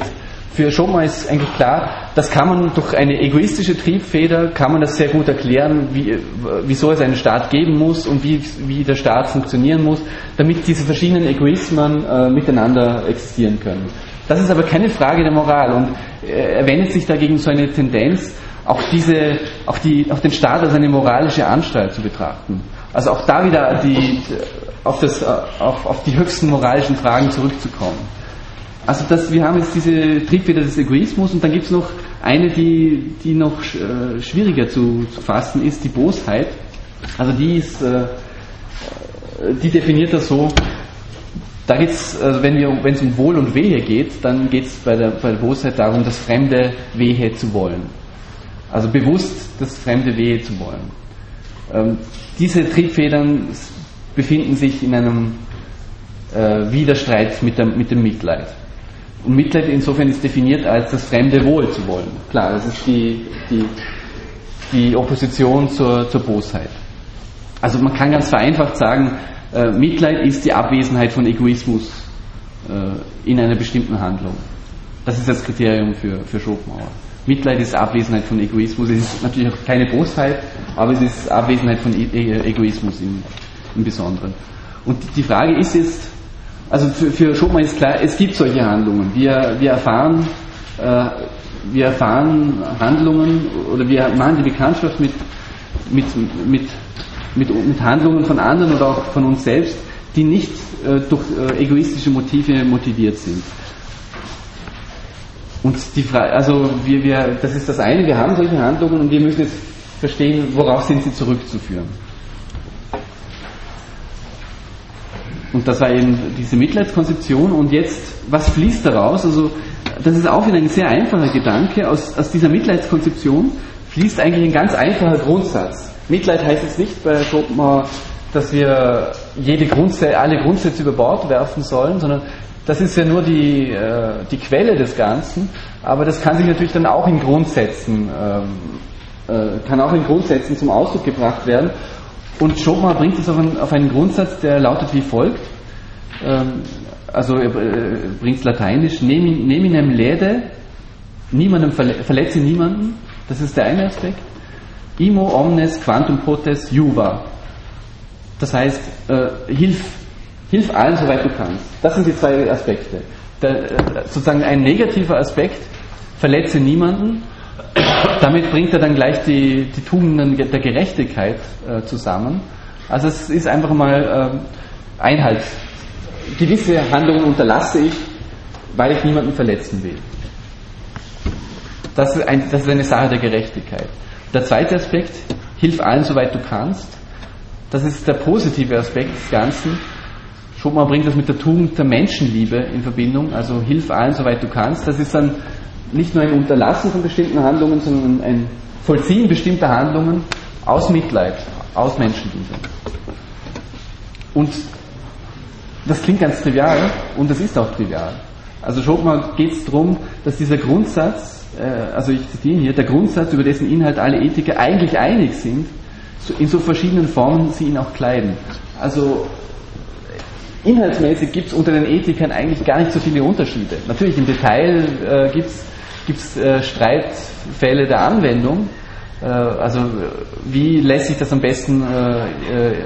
Für Schopenhauer ist eigentlich klar, das kann man durch eine egoistische Triebfeder, kann man das sehr gut erklären, wie, wieso es einen Staat geben muss und wie, wie der Staat funktionieren muss, damit diese verschiedenen Egoismen äh, miteinander existieren können. Das ist aber keine Frage der Moral und äh, er wendet sich dagegen so eine Tendenz, auch, diese, auch, die, auch den Staat als eine moralische Anstalt zu betrachten. Also auch da wieder die, auf, das, auf, auf die höchsten moralischen Fragen zurückzukommen. Also das, wir haben jetzt diese Triebfeder des Egoismus und dann gibt es noch eine, die, die noch äh, schwieriger zu, zu fassen ist, die Bosheit. Also die ist, äh, die definiert das so, da geht's, also wenn wenn es um Wohl und Wehe geht, dann geht es bei der, bei der Bosheit darum, das fremde Wehe zu wollen. Also bewusst das fremde Wehe zu wollen. Ähm, diese Triebfedern befinden sich in einem äh, Widerstreit mit, der, mit dem Mitleid. Und Mitleid insofern ist definiert als das fremde Wohl zu wollen. Klar, das ist die, die, die Opposition zur, zur Bosheit. Also man kann ganz vereinfacht sagen, äh, Mitleid ist die Abwesenheit von Egoismus äh, in einer bestimmten Handlung. Das ist das Kriterium für, für Schopenhauer. Mitleid ist Abwesenheit von Egoismus. Es ist natürlich auch keine Bosheit, aber es ist Abwesenheit von e e Egoismus im, im Besonderen. Und die Frage ist jetzt, also für, für Schopenhauer ist klar, es gibt solche Handlungen. Wir, wir erfahren, äh, wir erfahren Handlungen oder wir machen die Bekanntschaft mit, mit, mit mit, mit Handlungen von anderen oder auch von uns selbst, die nicht äh, durch äh, egoistische Motive motiviert sind. Und die Frage, also wir, wir, das ist das eine, wir haben solche Handlungen und wir müssen jetzt verstehen, worauf sind sie zurückzuführen. Und das war eben diese Mitleidskonzeption und jetzt, was fließt daraus? Also das ist auch wieder ein sehr einfacher Gedanke. Aus, aus dieser Mitleidskonzeption fließt eigentlich ein ganz einfacher Grundsatz. Mitleid heißt jetzt nicht bei Schopenhauer, dass wir jede Grundsätze, alle Grundsätze über Bord werfen sollen, sondern das ist ja nur die, äh, die Quelle des Ganzen, aber das kann sich natürlich dann auch in Grundsätzen, ähm, äh, kann auch in Grundsätzen zum Ausdruck gebracht werden. Und Schopenhauer bringt es auf, einen, auf einen Grundsatz, der lautet wie folgt. Ähm, also er äh, bringt es lateinisch, neminem lede, niemandem verletze niemanden, das ist der eine Aspekt. Imo omnes quantum potes juva. Das heißt, äh, hilf, hilf allen, soweit du kannst. Das sind die zwei Aspekte. Der, äh, sozusagen ein negativer Aspekt, verletze niemanden. Damit bringt er dann gleich die, die Tugenden der Gerechtigkeit äh, zusammen. Also es ist einfach mal äh, Einhalt. Gewisse Handlungen unterlasse ich, weil ich niemanden verletzen will. Das ist, ein, das ist eine Sache der Gerechtigkeit. Der zweite Aspekt, hilf allen, soweit du kannst. Das ist der positive Aspekt des Ganzen. Schopenhauer bringt das mit der Tugend der Menschenliebe in Verbindung, also hilf allen, soweit du kannst. Das ist dann nicht nur ein Unterlassen von bestimmten Handlungen, sondern ein Vollziehen bestimmter Handlungen aus Mitleid, aus Menschenliebe. Und das klingt ganz trivial und das ist auch trivial. Also Schopenhauer geht es darum, dass dieser Grundsatz äh, also ich zitiere hier, der Grundsatz, über dessen Inhalt alle Ethiker eigentlich einig sind, in so verschiedenen Formen sie ihn auch kleiden. Also inhaltsmäßig gibt es unter den Ethikern eigentlich gar nicht so viele Unterschiede. Natürlich im Detail äh, gibt es äh, Streitfälle der Anwendung. Äh, also wie lässt sich das am besten äh, äh,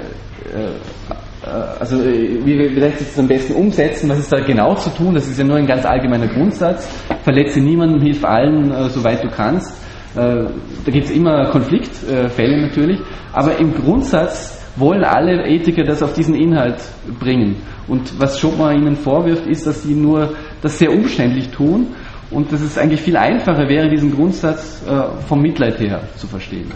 also wie wir das am besten umsetzen, was ist da genau zu tun, das ist ja nur ein ganz allgemeiner Grundsatz, verletze niemanden, hilf allen, soweit du kannst. Da gibt es immer Konfliktfälle natürlich, aber im Grundsatz wollen alle Ethiker das auf diesen Inhalt bringen. Und was Schopenhauer ihnen vorwirft, ist, dass sie nur das sehr umständlich tun und dass es eigentlich viel einfacher wäre, diesen Grundsatz vom Mitleid her zu verstehen.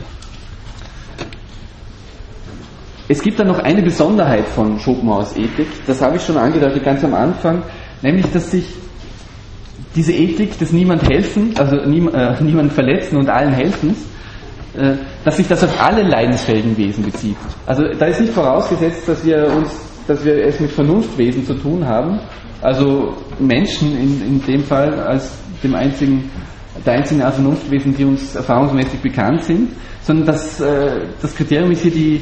Es gibt dann noch eine Besonderheit von Schopenhauers Ethik, das habe ich schon angedeutet ganz am Anfang, nämlich dass sich diese Ethik des Niemand helfen, also nie, äh, niemand verletzen und allen helfen, äh, dass sich das auf alle leidensfähigen Wesen bezieht. Also da ist nicht vorausgesetzt, dass wir uns, dass wir es mit Vernunftwesen zu tun haben, also Menschen in, in dem Fall als dem einzigen, der einzigen Art Vernunftwesen, die uns erfahrungsmäßig bekannt sind, sondern dass äh, das Kriterium ist hier die,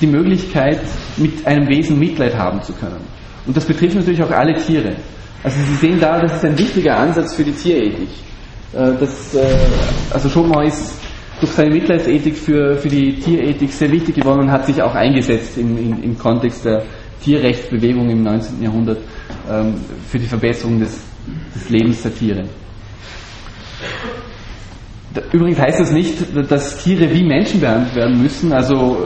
die Möglichkeit, mit einem Wesen Mitleid haben zu können. Und das betrifft natürlich auch alle Tiere. Also Sie sehen da, das ist ein wichtiger Ansatz für die Tierethik. Äh, das, äh, also Schopenhauer ist durch seine Mitleidsethik für, für die Tierethik sehr wichtig geworden und hat sich auch eingesetzt im, im, im Kontext der Tierrechtsbewegung im 19. Jahrhundert ähm, für die Verbesserung des, des Lebens der Tiere. Übrigens heißt das nicht, dass Tiere wie Menschen behandelt werden müssen. Also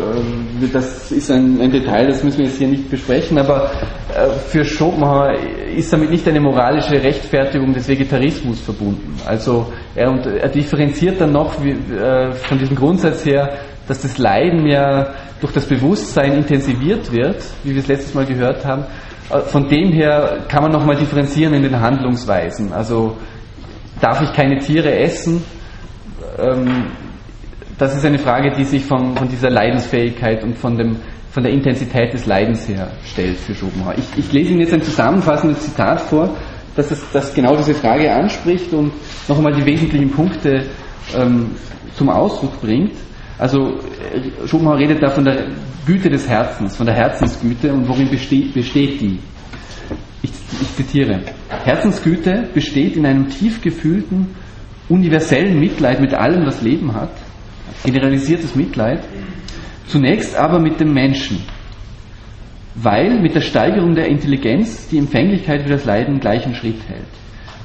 äh, das ist ein, ein, Detail, das müssen wir jetzt hier nicht besprechen. Aber äh, für Schopenhauer ist damit nicht eine moralische Rechtfertigung des Vegetarismus verbunden. Also er, er differenziert dann noch äh, von diesem Grundsatz her, dass das Leiden ja durch das Bewusstsein intensiviert wird, wie wir es letztes Mal gehört haben. Von dem her kann man nochmal differenzieren in den Handlungsweisen. Also darf ich keine Tiere essen? ähm, das ist eine Frage, die sich von, von dieser Leidensfähigkeit und von, dem, von der Intensität des Leidens her stellt für Schopenhauer. Ich, ich lese Ihnen jetzt ein zusammenfassendes Zitat vor, das, es, genau diese Frage anspricht und noch einmal die wesentlichen Punkte ähm, zum Ausdruck bringt. Also äh, Schopenhauer redet da von der Güte des Herzens, von der Herzensgüte und worin besteht, besteht die. Ich, ich zitiere. Herzensgüte besteht in einem tief gefühlten universellen Mitleid mit allem, was Leben hat, generalisiertes Mitleid, zunächst aber mit dem Menschen, weil mit der Steigerung der Intelligenz die Empfänglichkeit für das Leiden gleichen Schritt hält.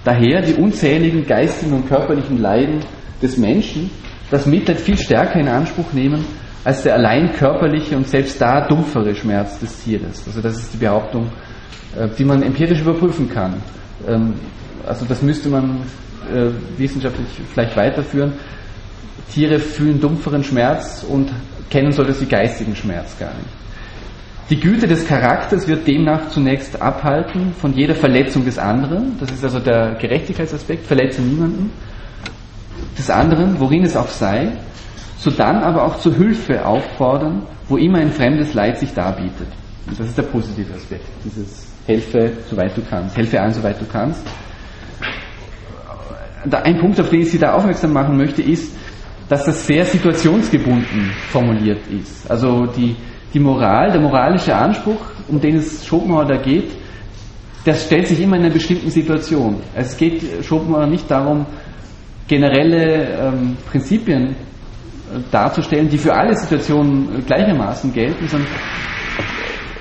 Daher die unzähligen geistigen und körperlichen Leiden des Menschen das Mitleid viel stärker in Anspruch nehmen als der allein körperliche und selbst da dumpfere Schmerz des Tieres. Also das ist die Behauptung, äh, die man empirisch überprüfen kann. Ähm, also das müsste man äh, wissenschaftlich vielleicht weiterführen. Tiere fühlen dumpferen Schmerz und kennen so etwas wie geistigen Schmerz gar nicht. Die Güte des Charakters wird demnach zunächst abhalten von jeder Verletzung des anderen. Das ist also der Gerechtigkeitsaspekt, verletze niemanden. Des anderen, worin es auch sei, sodann aber auch zur Hilfe auffordern, wo immer ein fremdes Leid sich darbietet. Und das ist der positive Aspekt, dieses Helfe, soweit du kannst. Helfe an, soweit du kannst ein Punkt, auf den ich Sie da aufmerksam machen möchte, ist, dass das sehr situationsgebunden formuliert ist. Also die, die Moral, der moralische Anspruch, um den es Schopenhauer da geht, das stellt sich immer in einer bestimmten Situation. Es geht Schopenhauer nicht darum, generelle ähm, Prinzipien äh, darzustellen, die für alle Situationen gleichermaßen gelten, sondern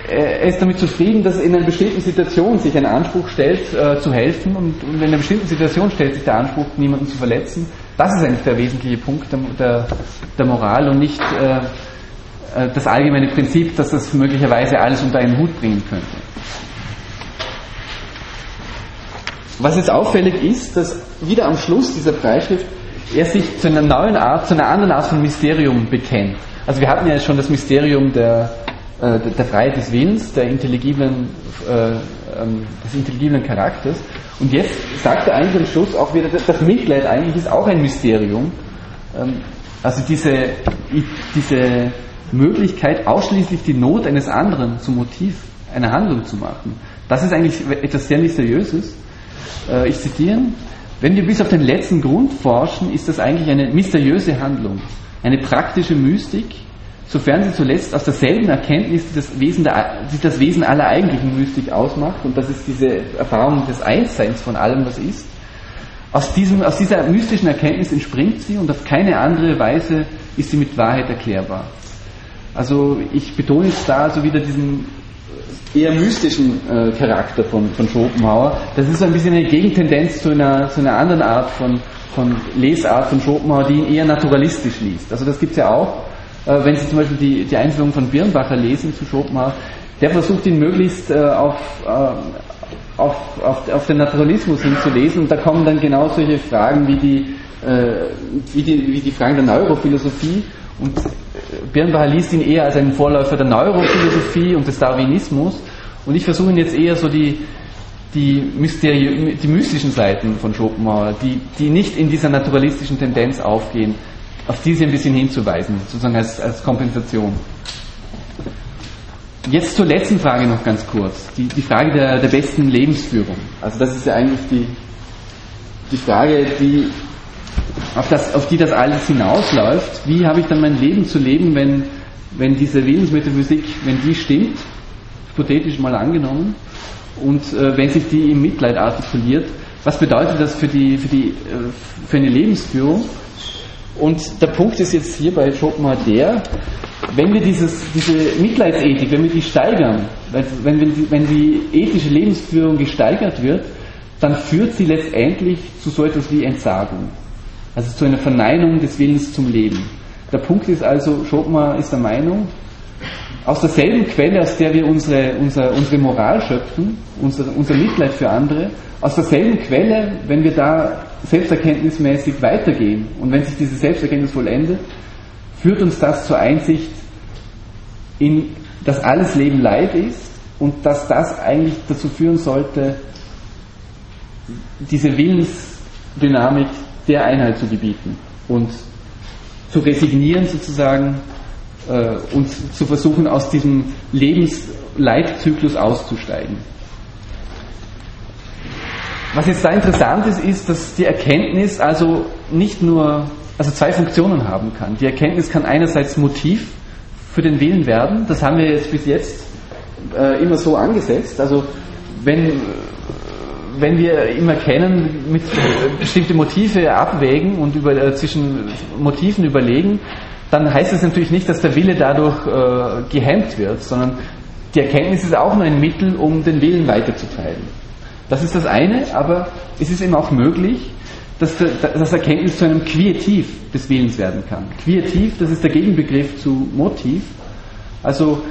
er ist damit zufrieden, dass in einer bestimmten Situation sich ein Anspruch stellt, äh, zu helfen und, und, in einer bestimmten Situation stellt sich der Anspruch, niemanden zu verletzen. Das ist eigentlich der wesentliche Punkt der, der, der Moral und nicht äh, äh, das allgemeine Prinzip, dass das möglicherweise alles unter einen Hut bringen könnte. Was jetzt auffällig ist, dass wieder am Schluss dieser Freischrift er sich zu einer neuen Art, zu einer anderen Art von Mysterium bekennt. Also wir hatten ja schon das Mysterium der äh, der Freiheit des Willens, der intelligiblen, äh, ähm, des intelligiblen Charakters. Und jetzt sagt er eigentlich am Schluss auch wieder, das Mitleid eigentlich ist auch ein Mysterium. Ähm, also diese, diese Möglichkeit, ausschließlich die Not eines anderen zum Motiv einer Handlung zu machen. Das ist eigentlich etwas sehr Mysteriöses. Äh, ich zitiere, wenn wir bis auf den letzten Grund forschen, ist das eigentlich eine mysteriöse Handlung, eine praktische Mystik, sofern sie zuletzt aus derselben Erkenntnis, die das Wesen, der, das Wesen aller eigentlichen Mystik ausmacht, und das ist diese Erfahrung des Einsseins von allem, was ist, aus, diesem, aus dieser mystischen Erkenntnis entspringt sie und auf keine andere Weise ist sie mit Wahrheit erklärbar. Also ich betone jetzt da also wieder diesen eher mystischen äh, Charakter von, von Schopenhauer. Das ist so ein bisschen eine Gegentendenz zu einer, zu einer anderen Art von, von Lesart von Schopenhauer, die ihn eher naturalistisch liest. Also das gibt es ja auch. Äh, wenn Sie zum Beispiel die, die Einführung von Birnbacher lesen zu Schopenhauer, der versucht ihn möglichst äh, auf, äh, auf, auf, auf den Naturalismus hinzulesen und da kommen dann genau solche Fragen wie die, wie die, wie die Fragen der Neurophilosophie und Birnbacher liest ihn eher als einen Vorläufer der Neurophilosophie und des Darwinismus und ich versuche ihn jetzt eher so die, die, Mysteri die mystischen Seiten von Schopenhauer, die, die nicht in dieser naturalistischen Tendenz aufgehen, auf diese ein bisschen hinzuweisen, sozusagen als, als Kompensation. Jetzt zur letzten Frage noch ganz kurz, die, die Frage der, der besten Lebensführung. Also das ist ja eigentlich die, die Frage, die auf, das, auf die das alles hinausläuft. Wie habe ich dann mein Leben zu leben, wenn, wenn diese Willensmetaphysik, wenn die stimmt, hypothetisch mal angenommen, und äh, wenn sich die im Mitleid artikuliert, was bedeutet das für, die, für, die, äh, für eine Lebensführung? Und der Punkt ist jetzt hier bei Schopenhauer der, wenn wir dieses, diese Mitleidsethik, wenn wir die steigern, wenn, wenn, wenn die ethische Lebensführung gesteigert wird, dann führt sie letztendlich zu so etwas wie Entsagung. Also zu einer Verneinung des Willens zum Leben. Der Punkt ist also, Schopenhauer ist der Meinung, aus derselben Quelle, aus der wir unsere, unsere, unsere Moral schöpfen, unser, unser Mitleid für andere, aus derselben Quelle, wenn wir da selbsterkenntnismäßig weitergehen und wenn sich diese Selbsterkenntnis vollendet, führt uns das zur Einsicht, in, dass alles Leben Leid ist und dass das eigentlich dazu führen sollte, diese Willensdynamik der Einheit zu gebieten und zu resignieren sozusagen äh, und zu versuchen, aus diesem Lebensleitzyklus auszusteigen. Was jetzt da interessant ist, ist, dass die Erkenntnis also nicht nur, also zwei Funktionen haben kann. Die Erkenntnis kann einerseits Motiv für den Willen werden, das haben wir jetzt bis jetzt äh, immer so angesetzt. Also wenn wenn wir immer kennen, mit bestimmte Motive abwägen und über, äh, zwischen Motiven überlegen, dann heißt es natürlich nicht, dass der Wille dadurch äh, gehemmt wird, sondern die Erkenntnis ist auch nur ein Mittel, um den Willen weiterzutreiben. Das ist das eine, aber es ist eben auch möglich, dass das Erkenntnis zu einem Quietiv des Willens werden kann. Quietiv, das ist der Gegenbegriff zu Motiv. Also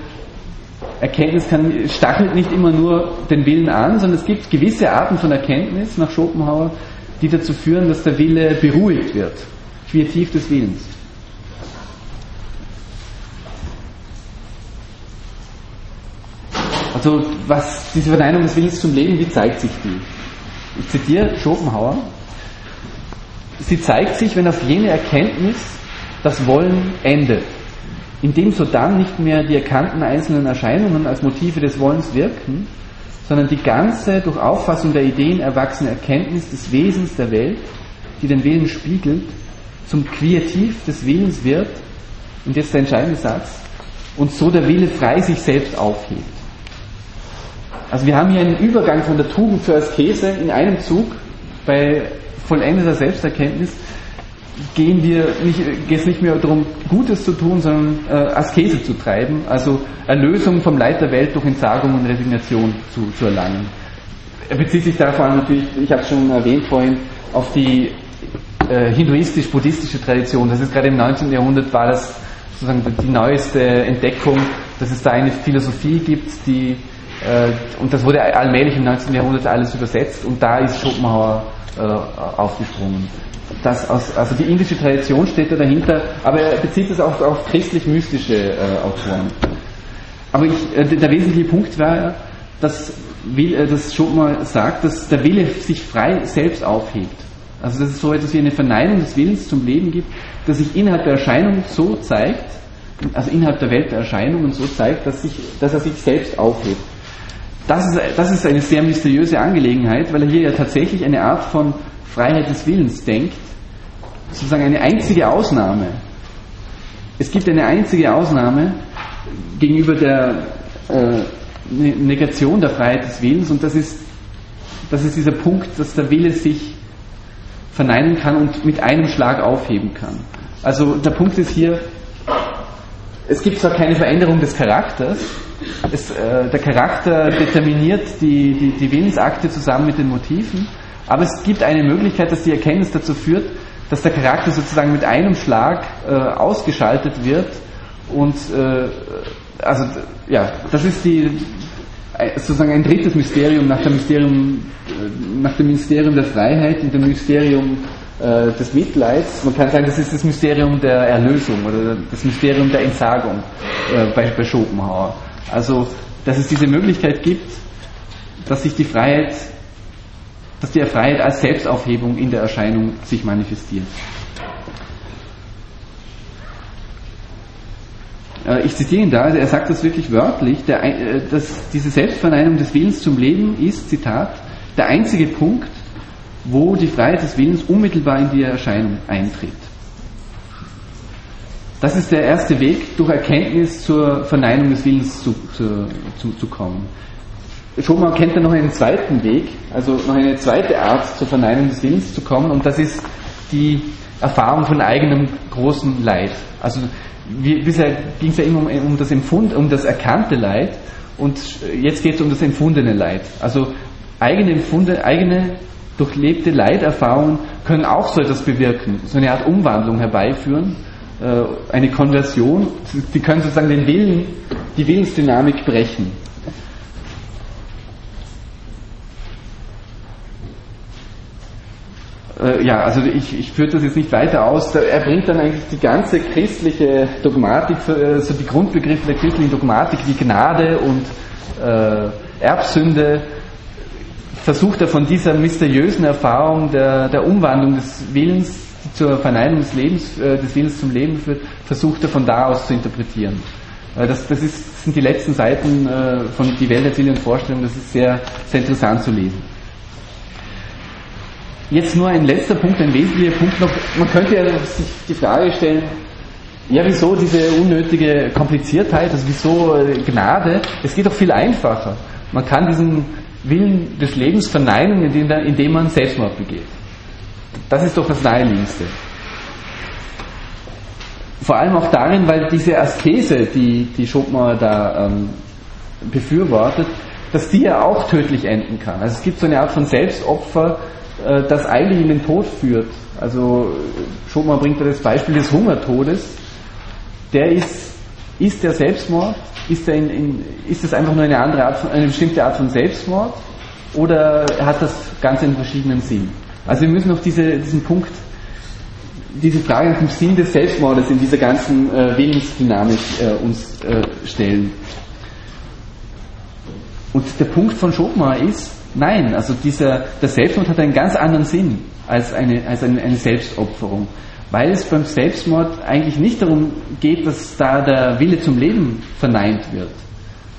Erkenntnis kann, stachelt nicht immer nur den Willen an, sondern es gibt gewisse Arten von Erkenntnis nach Schopenhauer, die dazu führen, dass der Wille beruhigt wird. Quietiv des Willens. Also was diese Verneinung des Willens zum Leben, wie zeigt sich die? Ich zitiere Schopenhauer. Sie zeigt sich, wenn auf jene Erkenntnis das Wollen endet indem sodann nicht mehr die erkannten einzelnen Erscheinungen als Motive des Wollens wirken, sondern die ganze durch Auffassung der Ideen erwachsene Erkenntnis des Wesens der Welt, die den Willen spiegelt, zum Kreativ des Willens wird, und jetzt der entscheidende Satz, und so der Wille frei sich selbst aufhebt. Also wir haben hier einen Übergang von der Tugend zur Askese in einem Zug bei vollendeter Selbsterkenntnis gehen wir nicht, geht es nicht mehr darum, Gutes zu tun, sondern äh, Askese zu treiben, also Erlösung vom Leid der Welt durch Entsagung und Resignation zu, zu erlangen. Er bezieht sich da vor allem natürlich, ich habe es schon erwähnt vorhin, auf die äh, hinduistisch-buddhistische Tradition. Das ist gerade im 19. Jahrhundert war das sozusagen die neueste Entdeckung, dass es da eine Philosophie gibt, die äh, und das wurde allmählich im 19. Jahrhundert alles übersetzt und da ist Schopenhauer äh, aufgesprungen das aus, also die indische Tradition steht da dahinter, aber er bezieht es auch auf christlich-mystische äh, Autoren. Aber ich, äh, der wesentliche Punkt war, dass, will, äh, dass Schopenhauer sagt, dass der Wille sich frei selbst aufhebt. Also dass es so etwas wie eine Verneinung des Willens zum Leben gibt, dass sich innerhalb der Erscheinung so zeigt, also innerhalb der Welt der Erscheinungen so zeigt, dass, sich, dass er sich selbst aufhebt. Das ist, das ist eine sehr mysteriöse Angelegenheit, weil er hier ja tatsächlich eine Art von Freiheit des Willens denkt, sozusagen eine einzige Ausnahme. Es gibt eine einzige Ausnahme gegenüber der äh, ne-, Negation der Freiheit des Willens und das ist, das ist dieser Punkt, dass der Wille sich verneinen kann und mit einem Schlag aufheben kann. Also der Punkt ist hier, es gibt zwar keine Veränderung des Charakters, es, äh, der Charakter determiniert die, die, die Willensakte zusammen mit den Motiven, aber es gibt eine Möglichkeit, dass die Erkenntnis dazu führt, dass der Charakter sozusagen mit einem Schlag äh, ausgeschaltet wird und äh, also ja, das ist die sozusagen ein drittes Mysterium nach dem Mysterium äh, nach dem Mysterium der Freiheit und dem Mysterium äh, des Mitleids. Man kann sagen, das ist das Mysterium der Erlösung oder das Mysterium der Entsagung äh, bei, bei Schopenhauer. Also, dass es diese Möglichkeit gibt, dass sich die Freiheit, dass die Freiheit als Selbstaufhebung in der Erscheinung sich manifestiert. Äh, ich zitiere ihn da, also er sagt das wirklich wörtlich, der, äh, dass diese Selbstverneinung des Willens zum Leben ist, Zitat, der einzige Punkt, wo die Freiheit des Willens unmittelbar in die Erscheinung eintritt. Das ist der erste Weg, durch Erkenntnis zur Verneinung des Willens zu, zu, zu, zu kommen. Schopenhauer kennt dann noch einen zweiten Weg, also noch eine zweite Art zur Verneinung des Willens zu kommen, und das ist die Erfahrung von eigenem großen Leid. Also wie, bisher ging es ja immer um, um, das Empfund, um das erkannte Leid, und jetzt geht es um das empfundene Leid. Also eigene Empfunde, eigene durchlebte Leiterfahrungen können auch so etwas bewirken, so eine Art Umwandlung herbeiführen, äh, eine Konversion. Sie können sozusagen den Willen, die Willensdynamik brechen. Äh, ja, also ich, ich führe das jetzt nicht weiter aus. Er bringt dann eigentlich die ganze christliche Dogmatik, also die Grundbegriffe der christlichen Dogmatik, die Gnade und äh, Erbsünde, versucht er von dieser mysteriösen Erfahrung der, der Umwandlung des Willens zur Verneinung des Lebens, äh, des Willens zum Leben führt, versucht er von da aus zu interpretieren. Äh, das, das, ist, sind die letzten Seiten äh, von Die Welt der Ziele und Vorstellungen, das ist sehr, sehr interessant zu lesen. Jetzt nur ein letzter Punkt, ein wesentlicher Punkt noch. Man könnte ja sich die Frage stellen, ja, wieso diese unnötige Kompliziertheit, also wieso äh, Gnade? Es geht doch viel einfacher. Man kann diesen Willen des Lebens verneinen, indem, man Selbstmord begeht. Das ist doch das Naheliegendste. Vor allem auch darin, weil diese Askese, die, die Schopenhauer da ähm, befürwortet, dass die ja auch tödlich enden kann. Also es gibt so eine Art von Selbstopfer, äh, das eigentlich in den Tod führt. Also Schopenhauer bringt da das Beispiel des Hungertodes. Der ist, ist der Selbstmord ist, in, in, ist das einfach nur eine andere Art von, eine bestimmte Art von Selbstmord oder hat das Ganze einen verschiedenen Sinn? Also wir müssen auf diese, diesen Punkt, diese Frage nach dem Sinn des Selbstmordes in dieser ganzen äh, Willensdynamik äh, uns äh, stellen. Und der Punkt von Schopenhauer ist, nein, also dieser, der Selbstmord hat einen ganz anderen Sinn als eine, als eine, eine Selbstopferung weil es beim Selbstmord eigentlich nicht darum geht, dass da der Wille zum Leben verneint wird,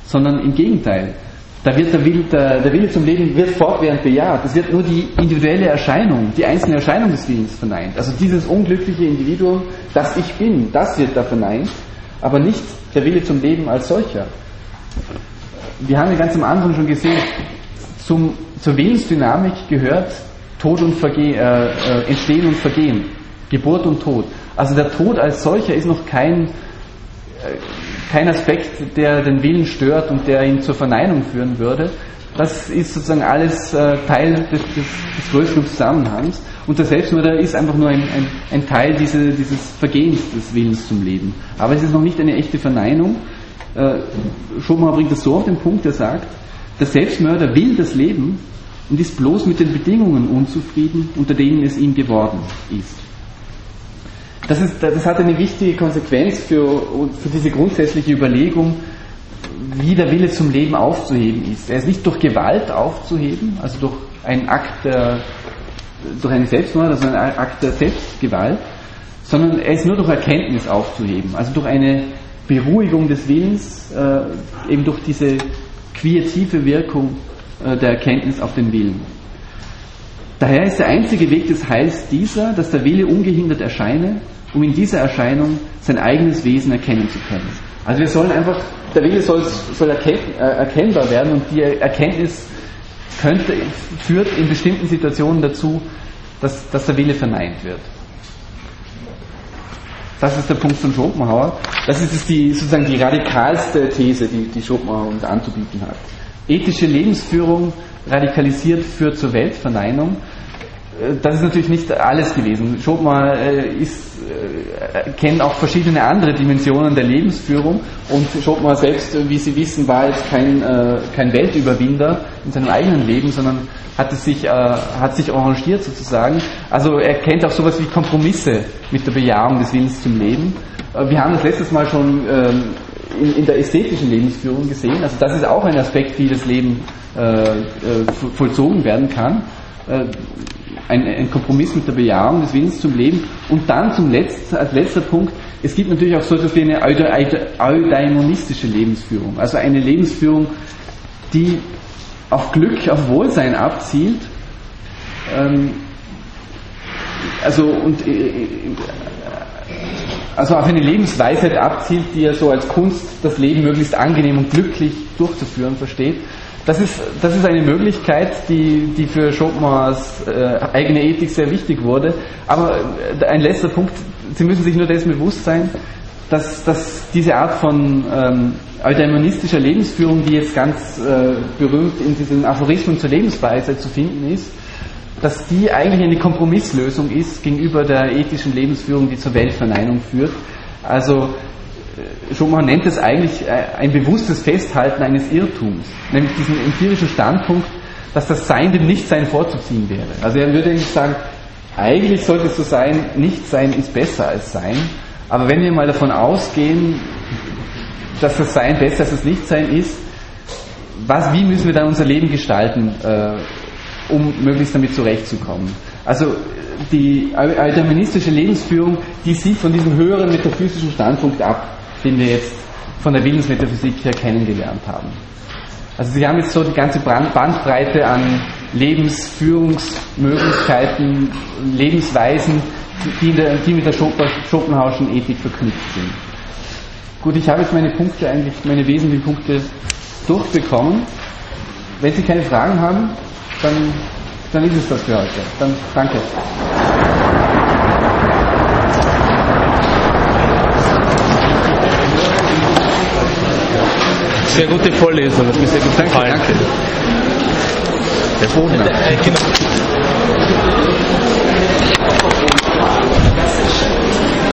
sondern im Gegenteil. Da wird der Wille, der, der Wille zum Leben wird fortwährend bejaht. Es wird nur die individuelle Erscheinung, die einzelne Erscheinung des Willens verneint. Also dieses unglückliche Individuum, das ich bin, das wird da verneint, aber nicht der Wille zum Leben als solcher. Wir haben ja ganz am Anfang schon gesehen, zum, zur Willensdynamik gehört Tod und Vergehen, äh, äh, Entstehen und Vergehen. Geburt und Tod. Also der Tod als solcher ist noch kein, äh, kein Aspekt, der den Willen stört und der ihn zur Verneinung führen würde. Das ist sozusagen alles äh, Teil des, des, des, größeren Zusammenhangs. Und der Selbstmord ist einfach nur ein, ein, ein Teil diese, dieses Vergehens des Willens zum Leben. Aber es ist noch nicht eine echte Verneinung. Schopenhauer bringt das so auf den Punkt, er sagt, der Selbstmörder will das Leben und ist bloß mit den Bedingungen unzufrieden, unter denen es ihm geworden ist das, ist, das hat eine wichtige Konsequenz für, für diese grundsätzliche Überlegung, wie der Wille zum Leben aufzuheben ist. Er ist nicht durch Gewalt aufzuheben, also durch einen Akt der, durch einen Selbstmord, also einen Akt der Selbstgewalt, sondern er ist nur durch Erkenntnis aufzuheben, also durch eine Beruhigung des Willens, äh, eben durch diese quietive Wirkung äh, der Erkenntnis auf den Willen. Daher ist der einzige Weg des Heils dieser, dass der Wille ungehindert erscheine um in dieser Erscheinung sein eigenes Wesen erkennen zu können. Also wir sollen einfach, der Wille soll, soll erkenn, äh, erkennbar werden und die Erkenntnis könnte, führt in bestimmten Situationen dazu, dass, dass der Wille verneint wird. Das ist der Punkt von Schopenhauer. Das ist die, sozusagen die radikalste These, die, die Schopenhauer uns anzubieten hat. Ethische Lebensführung radikalisiert führt zur Weltverneinung. Äh, das ist natürlich nicht alles gewesen. Schopenhauer äh, ist, äh, kennt auch verschiedene andere Dimensionen der Lebensführung und Schopenhauer selbst, wie Sie wissen, war jetzt kein, kein Weltüberwinder in seinem eigenen Leben, sondern hat, es sich, hat sich arrangiert sozusagen. Also er kennt auch sowas wie Kompromisse mit der Bejahung des Willens zum Leben. Wir haben das letztes Mal schon ähm, in, in der ästhetischen Lebensführung gesehen. Also das ist auch ein Aspekt, wie das Leben vollzogen werden kann ein, ein, Kompromiss mit der Bejahung des Willens zum Leben. Und dann zum letzten, als letzter Punkt, es gibt natürlich auch so etwas wie eine eudaimonistische Lebensführung. Also eine Lebensführung, die auf Glück, auf Wohlsein abzielt. Ähm, also, und, äh, also auf eine Lebensweisheit abzielt, die er so als Kunst, das Leben möglichst angenehm und glücklich durchzuführen versteht. Das ist, das ist eine Möglichkeit, die, die für Schopenhauers äh, eigene Ethik sehr wichtig wurde. Aber äh, ein letzter Punkt, Sie müssen sich nur dessen bewusst sein, dass, dass diese Art von ähm, eudaimonistischer Lebensführung, die jetzt ganz äh, berühmt in diesen Aphorismen zur Lebensweise zu finden ist, dass die eigentlich eine Kompromisslösung ist gegenüber der ethischen Lebensführung, die zur Weltverneinung führt. Also Schopenhauer nennt es eigentlich äh, ein bewusstes Festhalten eines Irrtums, nämlich diesen empirischen Standpunkt, dass das Sein dem Nichtsein vorzuziehen wäre. Also er würde eigentlich sagen, eigentlich sollte es so sein, Nichtsein ist besser als Sein, aber wenn wir mal davon ausgehen, dass das Sein besser als das Nichtsein ist, was, wie müssen wir dann unser Leben gestalten, äh, um möglichst damit zurechtzukommen? Also die deterministische Lebensführung, die sieht von diesem höheren metaphysischen Standpunkt ab den wir jetzt von der Willensmetaphysik her kennengelernt haben. Also Sie haben jetzt so die ganze Bandbreite an Lebensführungsmöglichkeiten, Lebensweisen, die, der, die mit der Schopenhauerschen Ethik verknüpft sind. Gut, ich habe jetzt meine Punkte eigentlich, meine wesentlichen Punkte durchbekommen. Wenn Sie keine Fragen haben, dann, dann ist es das für heute. Dann danke. Sehr gute Vorlesung, hat mir sehr gut gefallen. Danke. Der Boden. Äh, genau.